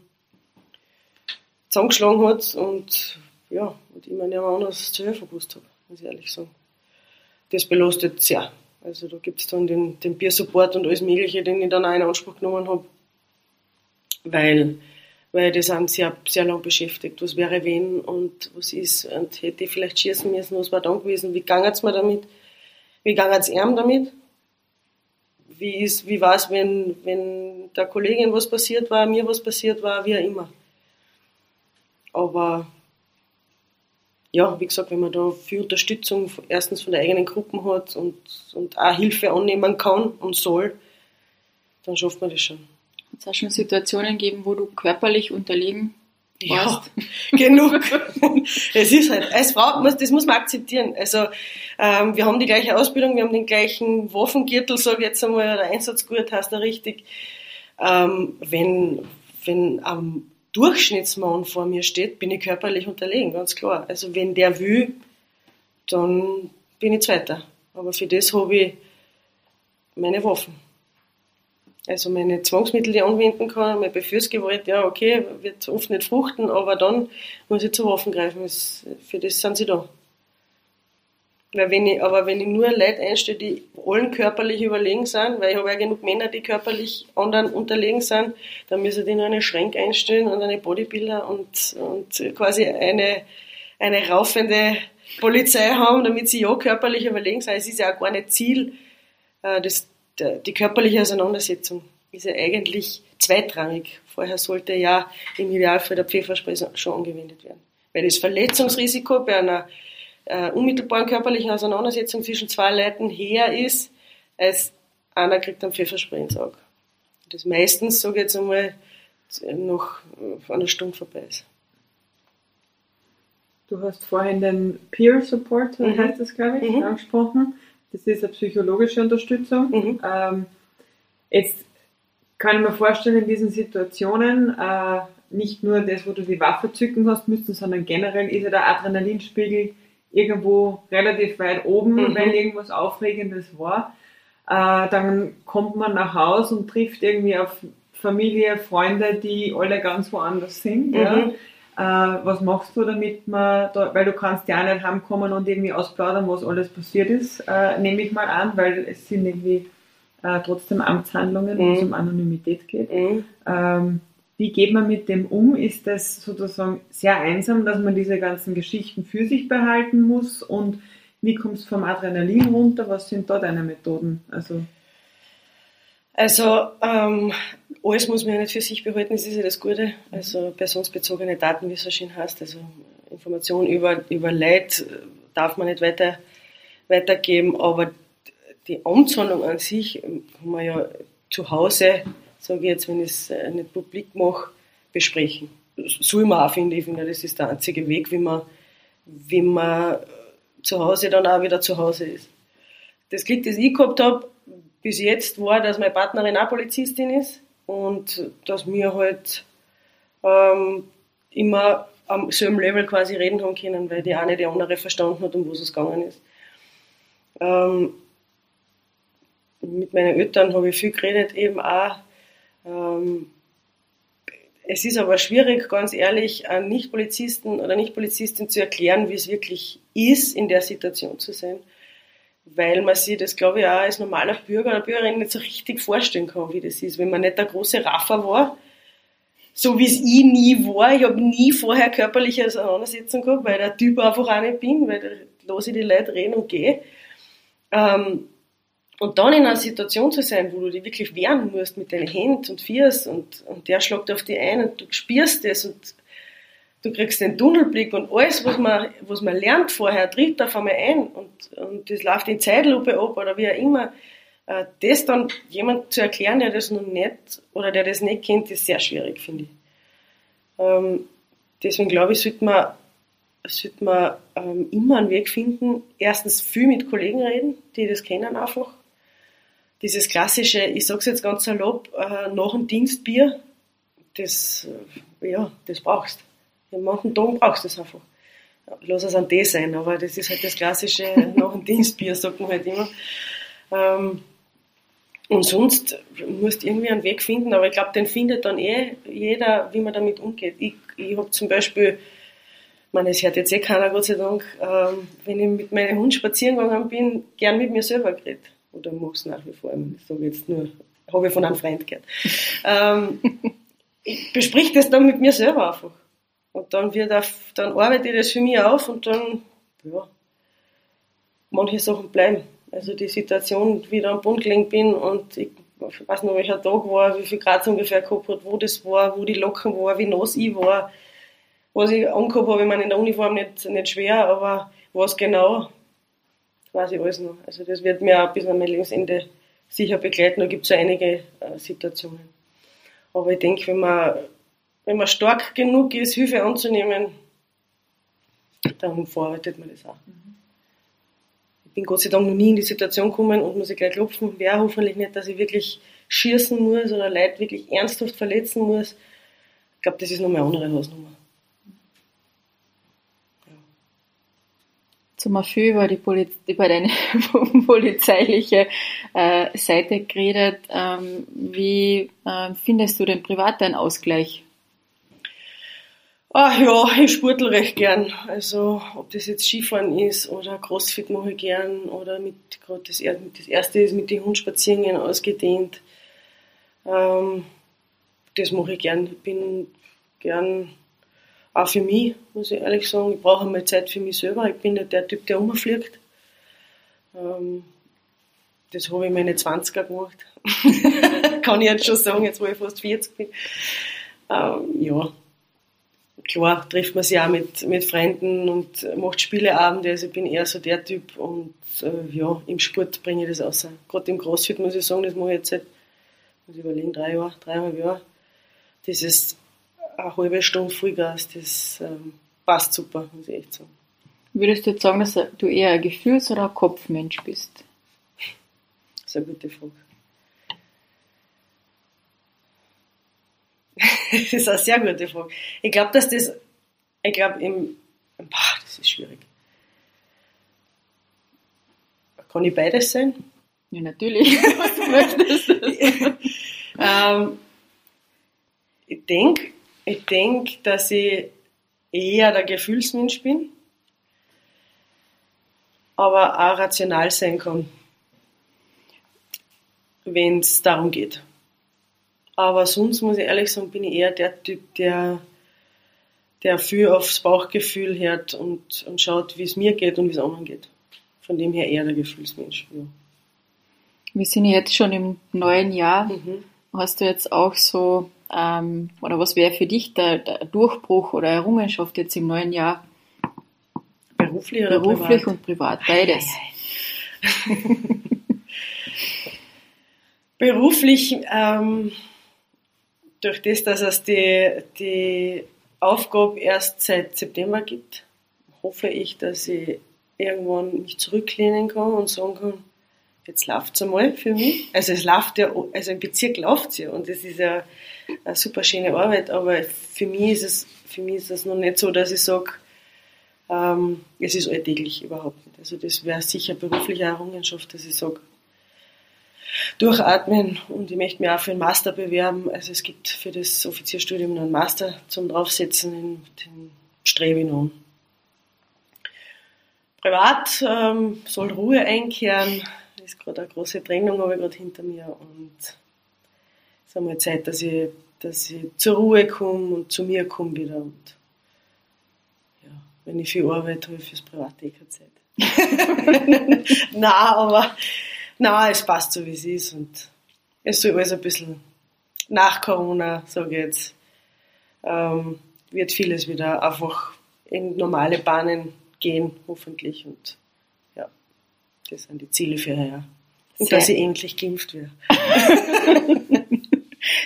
zusammengeschlagen hat und ja, und ich mir nicht mehr anders zu helfen gewusst habe, muss ich ehrlich sagen. Das belastet sehr. Also da gibt es dann den, den Peer-Support und alles Mögliche, den ich dann auch in Anspruch genommen habe, weil, weil das einen sehr, sehr lang beschäftigt. Was wäre wenn und was ist und hätte ich vielleicht schießen müssen, was war dann gewesen, wie ging es mir damit, wie ging es ihm damit, wie, wie war es, wenn, wenn der Kollegin was passiert war, mir was passiert war, wie auch immer. Aber ja, wie gesagt, wenn man da viel Unterstützung erstens von der eigenen Gruppe hat und, und auch Hilfe annehmen kann und soll, dann schafft man das schon. Hat es auch schon Situationen gegeben, wo du körperlich unterlegen warst? Ja, genug. es ist halt, als Frau, das muss man akzeptieren. Also, ähm, wir haben die gleiche Ausbildung, wir haben den gleichen Waffengürtel, sage ich jetzt einmal, der Einsatzgurt heißt da richtig. Ähm, wenn, wenn am Durchschnittsmann vor mir steht, bin ich körperlich unterlegen, ganz klar. Also wenn der will, dann bin ich Zweiter. Aber für das habe ich meine Waffen. Also meine Zwangsmittel, die ich anwenden kann, meine Befehlsgewalt, ja okay, wird oft nicht fruchten, aber dann muss ich zu Waffen greifen. Für das sind sie da. Weil wenn ich, aber wenn ich nur Leute einstelle, die allen körperlich überlegen sind, weil ich habe ja genug Männer, die körperlich anderen unterlegen sind, dann müssen die nur eine Schränk einstellen und eine Bodybuilder und, und quasi eine, eine raufende Polizei haben, damit sie ja körperlich überlegen sind. Es ist ja auch gar nicht Ziel, äh, das, die körperliche Auseinandersetzung ist ja eigentlich zweitrangig. Vorher sollte ja im Idealfall der Pfefferspray schon angewendet werden. Weil das Verletzungsrisiko bei einer äh, unmittelbaren körperlichen Auseinandersetzung zwischen zwei Leuten her ist, als einer kriegt einen Auge. Das meistens, sage ich jetzt einmal, noch einer Stunde vorbei ist. Du hast vorhin den Peer Support, mhm. heißt das, glaube ich, mhm. angesprochen. Das ist eine psychologische Unterstützung. Mhm. Ähm, jetzt kann ich mir vorstellen, in diesen Situationen, äh, nicht nur das, wo du die Waffe zücken hast müssen, sondern generell ist ja der Adrenalinspiegel irgendwo relativ weit oben, mhm. wenn irgendwas Aufregendes war. Äh, dann kommt man nach Hause und trifft irgendwie auf Familie, Freunde, die alle ganz woanders sind. Mhm. Ja. Äh, was machst du, damit man, da, weil du kannst ja nicht heimkommen und irgendwie ausplaudern, was alles passiert ist, äh, nehme ich mal an, weil es sind irgendwie äh, trotzdem Amtshandlungen, wo es mhm. um Anonymität geht. Mhm. Ähm, wie geht man mit dem um? Ist das sozusagen sehr einsam, dass man diese ganzen Geschichten für sich behalten muss? Und Wie kommst du vom Adrenalin runter? Was sind da deine Methoden? Also, also ähm, alles muss man ja nicht für sich behalten, das ist ja das Gute. Also personsbezogene Daten, wie es so schön heißt, also Informationen über, über Leid darf man nicht weiter, weitergeben, aber die Amtshandlung an sich kann man ja zu Hause, sage ich jetzt, wenn ich es äh, nicht publik mache, besprechen. Soll man auch, finde ich. finde, das ist der einzige Weg, wie man, wie man zu Hause dann auch wieder zu Hause ist. Das Glück, das ich gehabt habe, bis jetzt war, dass meine Partnerin auch Polizistin ist und dass wir halt ähm, immer am selben Level quasi reden haben können, weil die eine die andere verstanden hat, um was es gegangen ist. Ähm, mit meinen Eltern habe ich viel geredet, eben auch. Ähm, es ist aber schwierig, ganz ehrlich, an Nicht-Polizisten oder Nicht-Polizistin zu erklären, wie es wirklich ist, in der Situation zu sein. Weil man sich das, glaube ich, auch als normaler Bürger oder Bürgerin nicht so richtig vorstellen kann, wie das ist. Wenn man nicht der große Raffer war, so wie es ich nie war. Ich habe nie vorher körperliche Auseinandersetzung gehabt, weil der Typ einfach auch nicht bin, weil da lasse ich die Leute reden und gehe. Ähm, und dann in einer Situation zu sein, wo du dich wirklich wehren musst mit deinen Händen und Füßen und, und der schlägt auf dich ein und du spürst es und du kriegst den Tunnelblick und alles, was man, was man lernt vorher, tritt auf einmal ein und, und das läuft in Zeitlupe ab oder wie auch immer. Äh, das dann jemand zu erklären, der das noch nicht oder der das nicht kennt, ist sehr schwierig, finde ich. Ähm, deswegen glaube ich, sollte man, sollte man ähm, immer einen Weg finden, erstens viel mit Kollegen reden, die das kennen einfach dieses klassische, ich sage es jetzt ganz salopp, äh, nach dem Dienstbier, das, äh, ja, das brauchst. In manchen Tagen brauchst du es einfach. Lass es an Tee sein, aber das ist halt das klassische nach dem Dienstbier, sagt man halt immer. Ähm, und sonst musst du irgendwie einen Weg finden, aber ich glaube, den findet dann eh jeder, wie man damit umgeht. Ich, ich habe zum Beispiel, ich meine, es hört jetzt eh keiner, Gott sei Dank, ähm, wenn ich mit meinem Hund spazieren gegangen bin, gern mit mir selber geredet oder mache es nach wie vor. Ich sage jetzt nur, habe ich von einem Freund gehört. ähm, ich besprich das dann mit mir selber einfach. Und dann wird auf, dann arbeite ich das für mich auf und dann, ja, manche Sachen bleiben. Also die Situation, wie ich da am Boden gelegen bin und ich, ich weiß noch, welcher Tag war, wie viel Grad es ungefähr gehabt hat, wo das war, wo die Locken war, wie nass ich war, was ich angehabt habe, ich meine in der Uniform nicht, nicht schwer, aber was genau, ich alles noch. Also das wird mir auch bis an mein Lebensende sicher begleiten. Da gibt es einige äh, Situationen. Aber ich denke, wenn man, wenn man stark genug ist, Hilfe anzunehmen, dann verarbeitet man das auch. Ich bin Gott sei Dank noch nie in die Situation gekommen und muss ich gleich klopfen. Wäre hoffentlich nicht, dass ich wirklich schießen muss oder Leute wirklich ernsthaft verletzen muss. Ich glaube, das ist noch eine andere Hausnummer. Wir viel über, die Poliz über deine polizeiliche äh, Seite geredet. Ähm, wie äh, findest du denn privat deinen Ausgleich? Ach ja, ich sportel recht gern. Also ob das jetzt Skifahren ist oder Crossfit mache ich gern oder mit gerade das, das erste ist mit den Hundspaziergängen ausgedehnt. Ähm, das mache ich gern. Ich bin gern auch für mich, muss ich ehrlich sagen. Ich brauche einmal Zeit für mich selber. Ich bin nicht der Typ, der rumfliegt. Ähm, das habe ich meine 20er gemacht. Kann ich jetzt schon sagen, jetzt wo ich fast 40 bin. Ähm, ja, klar trifft man sich auch mit, mit Freunden und macht Spieleabende. Also ich bin eher so der Typ und äh, ja, im Sport bringe ich das aus. Gerade im Crossfit muss ich sagen, das mache ich jetzt seit, muss ich überlegen, drei Jahre, dreieinhalb Jahre. Dieses eine halbe Stunde Vollgas, das ähm, passt super, muss ich echt sagen. Würdest du jetzt sagen, dass du eher ein Gefühls- oder ein Kopfmensch bist? Das ist eine gute Frage. das ist eine sehr gute Frage. Ich glaube, dass das, ich glaube, im, boah, das ist schwierig. Kann ich beides sein? Ja, natürlich. Was du möchtest. ähm, ich denke, ich denke, dass ich eher der Gefühlsmensch bin, aber auch rational sein kann, wenn es darum geht. Aber sonst muss ich ehrlich sagen, bin ich eher der Typ, der, der viel aufs Bauchgefühl hört und, und schaut, wie es mir geht und wie es anderen geht. von dem her eher der Gefühlsmensch. Ja. Wir sind jetzt schon im neuen Jahr. Mhm. Hast du jetzt auch so, ähm, oder was wäre für dich der, der Durchbruch oder Errungenschaft jetzt im neuen Jahr? Beruflich oder Beruflich privat? und privat, beides. Beruflich, ähm, durch das, dass es die, die Aufgabe erst seit September gibt, hoffe ich, dass ich irgendwann mich zurücklehnen kann und sagen kann, jetzt läuft es einmal für mich. Also es läuft ja, also im Bezirk läuft es ja und das ist ja eine super schöne Arbeit, aber für mich ist es, für mich ist es noch nicht so, dass ich sage, ähm, es ist alltäglich überhaupt nicht. Also das wäre sicher berufliche Errungenschaft, dass ich sage, durchatmen und ich möchte mich auch für einen Master bewerben. Also es gibt für das Offizierstudium noch einen Master zum draufsetzen, den, den strebe ich noch. Privat ähm, soll Ruhe einkehren. Ist gerade eine große Trennung, habe ich gerade hinter mir und einmal Zeit, dass ich, dass ich zur Ruhe komme und zu mir komme wieder. Und ja, wenn ich viel arbeite, habe ich fürs Private eh keine Zeit. Nein, aber na, es passt so wie es ist und es soll alles ein bisschen nach Corona, sage ich jetzt, ähm, wird vieles wieder einfach in normale Bahnen gehen, hoffentlich. Und ja, das sind die Ziele für heuer. Und Sehr- dass ich endlich geimpft werde.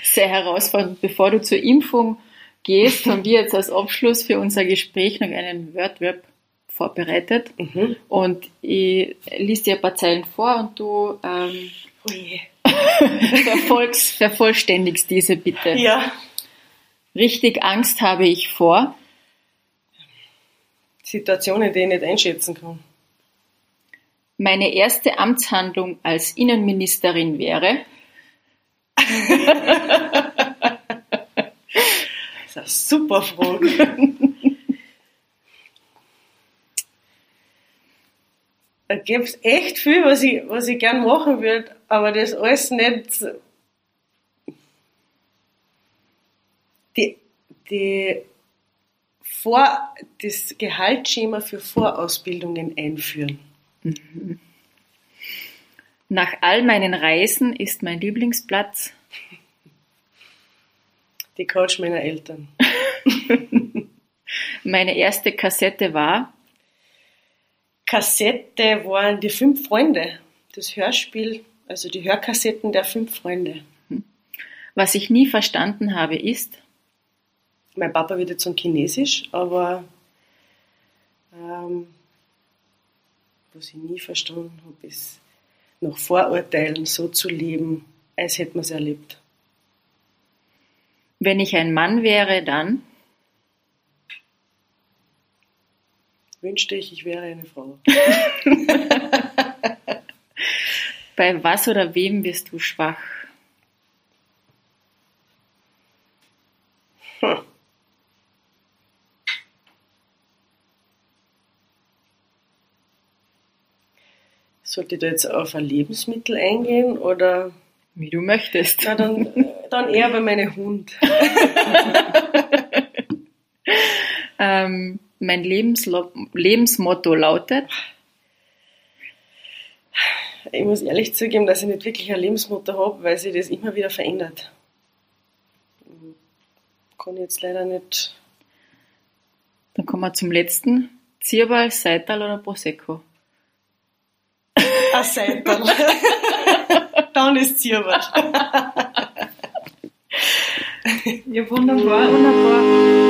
Sehr herausfordernd. Bevor du zur Impfung gehst, haben wir jetzt als Abschluss für unser Gespräch noch einen Wordweb vorbereitet. Mhm. Und ich lese dir ein paar Zeilen vor und du ähm, Ui. verfolgst, vervollständigst diese bitte. Ja, Richtig Angst habe ich vor. Situationen, die ich nicht einschätzen kann. Meine erste Amtshandlung als Innenministerin wäre. Das ist eine super Frage. da gibt es echt viel, was ich, was ich gern machen würde, aber das alles nicht. Die, die Vor, das Gehaltsschema für Vorausbildungen einführen. Nach all meinen Reisen ist mein Lieblingsplatz. Die Couch meiner Eltern. Meine erste Kassette war. Kassette waren die fünf Freunde. Das Hörspiel, also die Hörkassetten der fünf Freunde. Was ich nie verstanden habe, ist. Mein Papa wird jetzt zum Chinesisch, aber ähm, was ich nie verstanden habe, ist nach Vorurteilen so zu leben, als hätte man es erlebt. Wenn ich ein Mann wäre, dann. Wünschte ich, ich wäre eine Frau. Bei was oder wem wirst du schwach? Sollte ich da jetzt auf ein Lebensmittel eingehen oder Wie du möchtest. na, dann, dann eher bei meinem Hund? Ähm, mein Lebenslo Lebensmotto lautet. Ich muss ehrlich zugeben, dass ich nicht wirklich ein Lebensmotto habe, weil sich das immer wieder verändert. Kann ich jetzt leider nicht. Dann kommen wir zum letzten. Zierball, Seital oder Prosecco? Ein Seital. Dann ist Zierbart. Ja, wunderbar, wunderbar.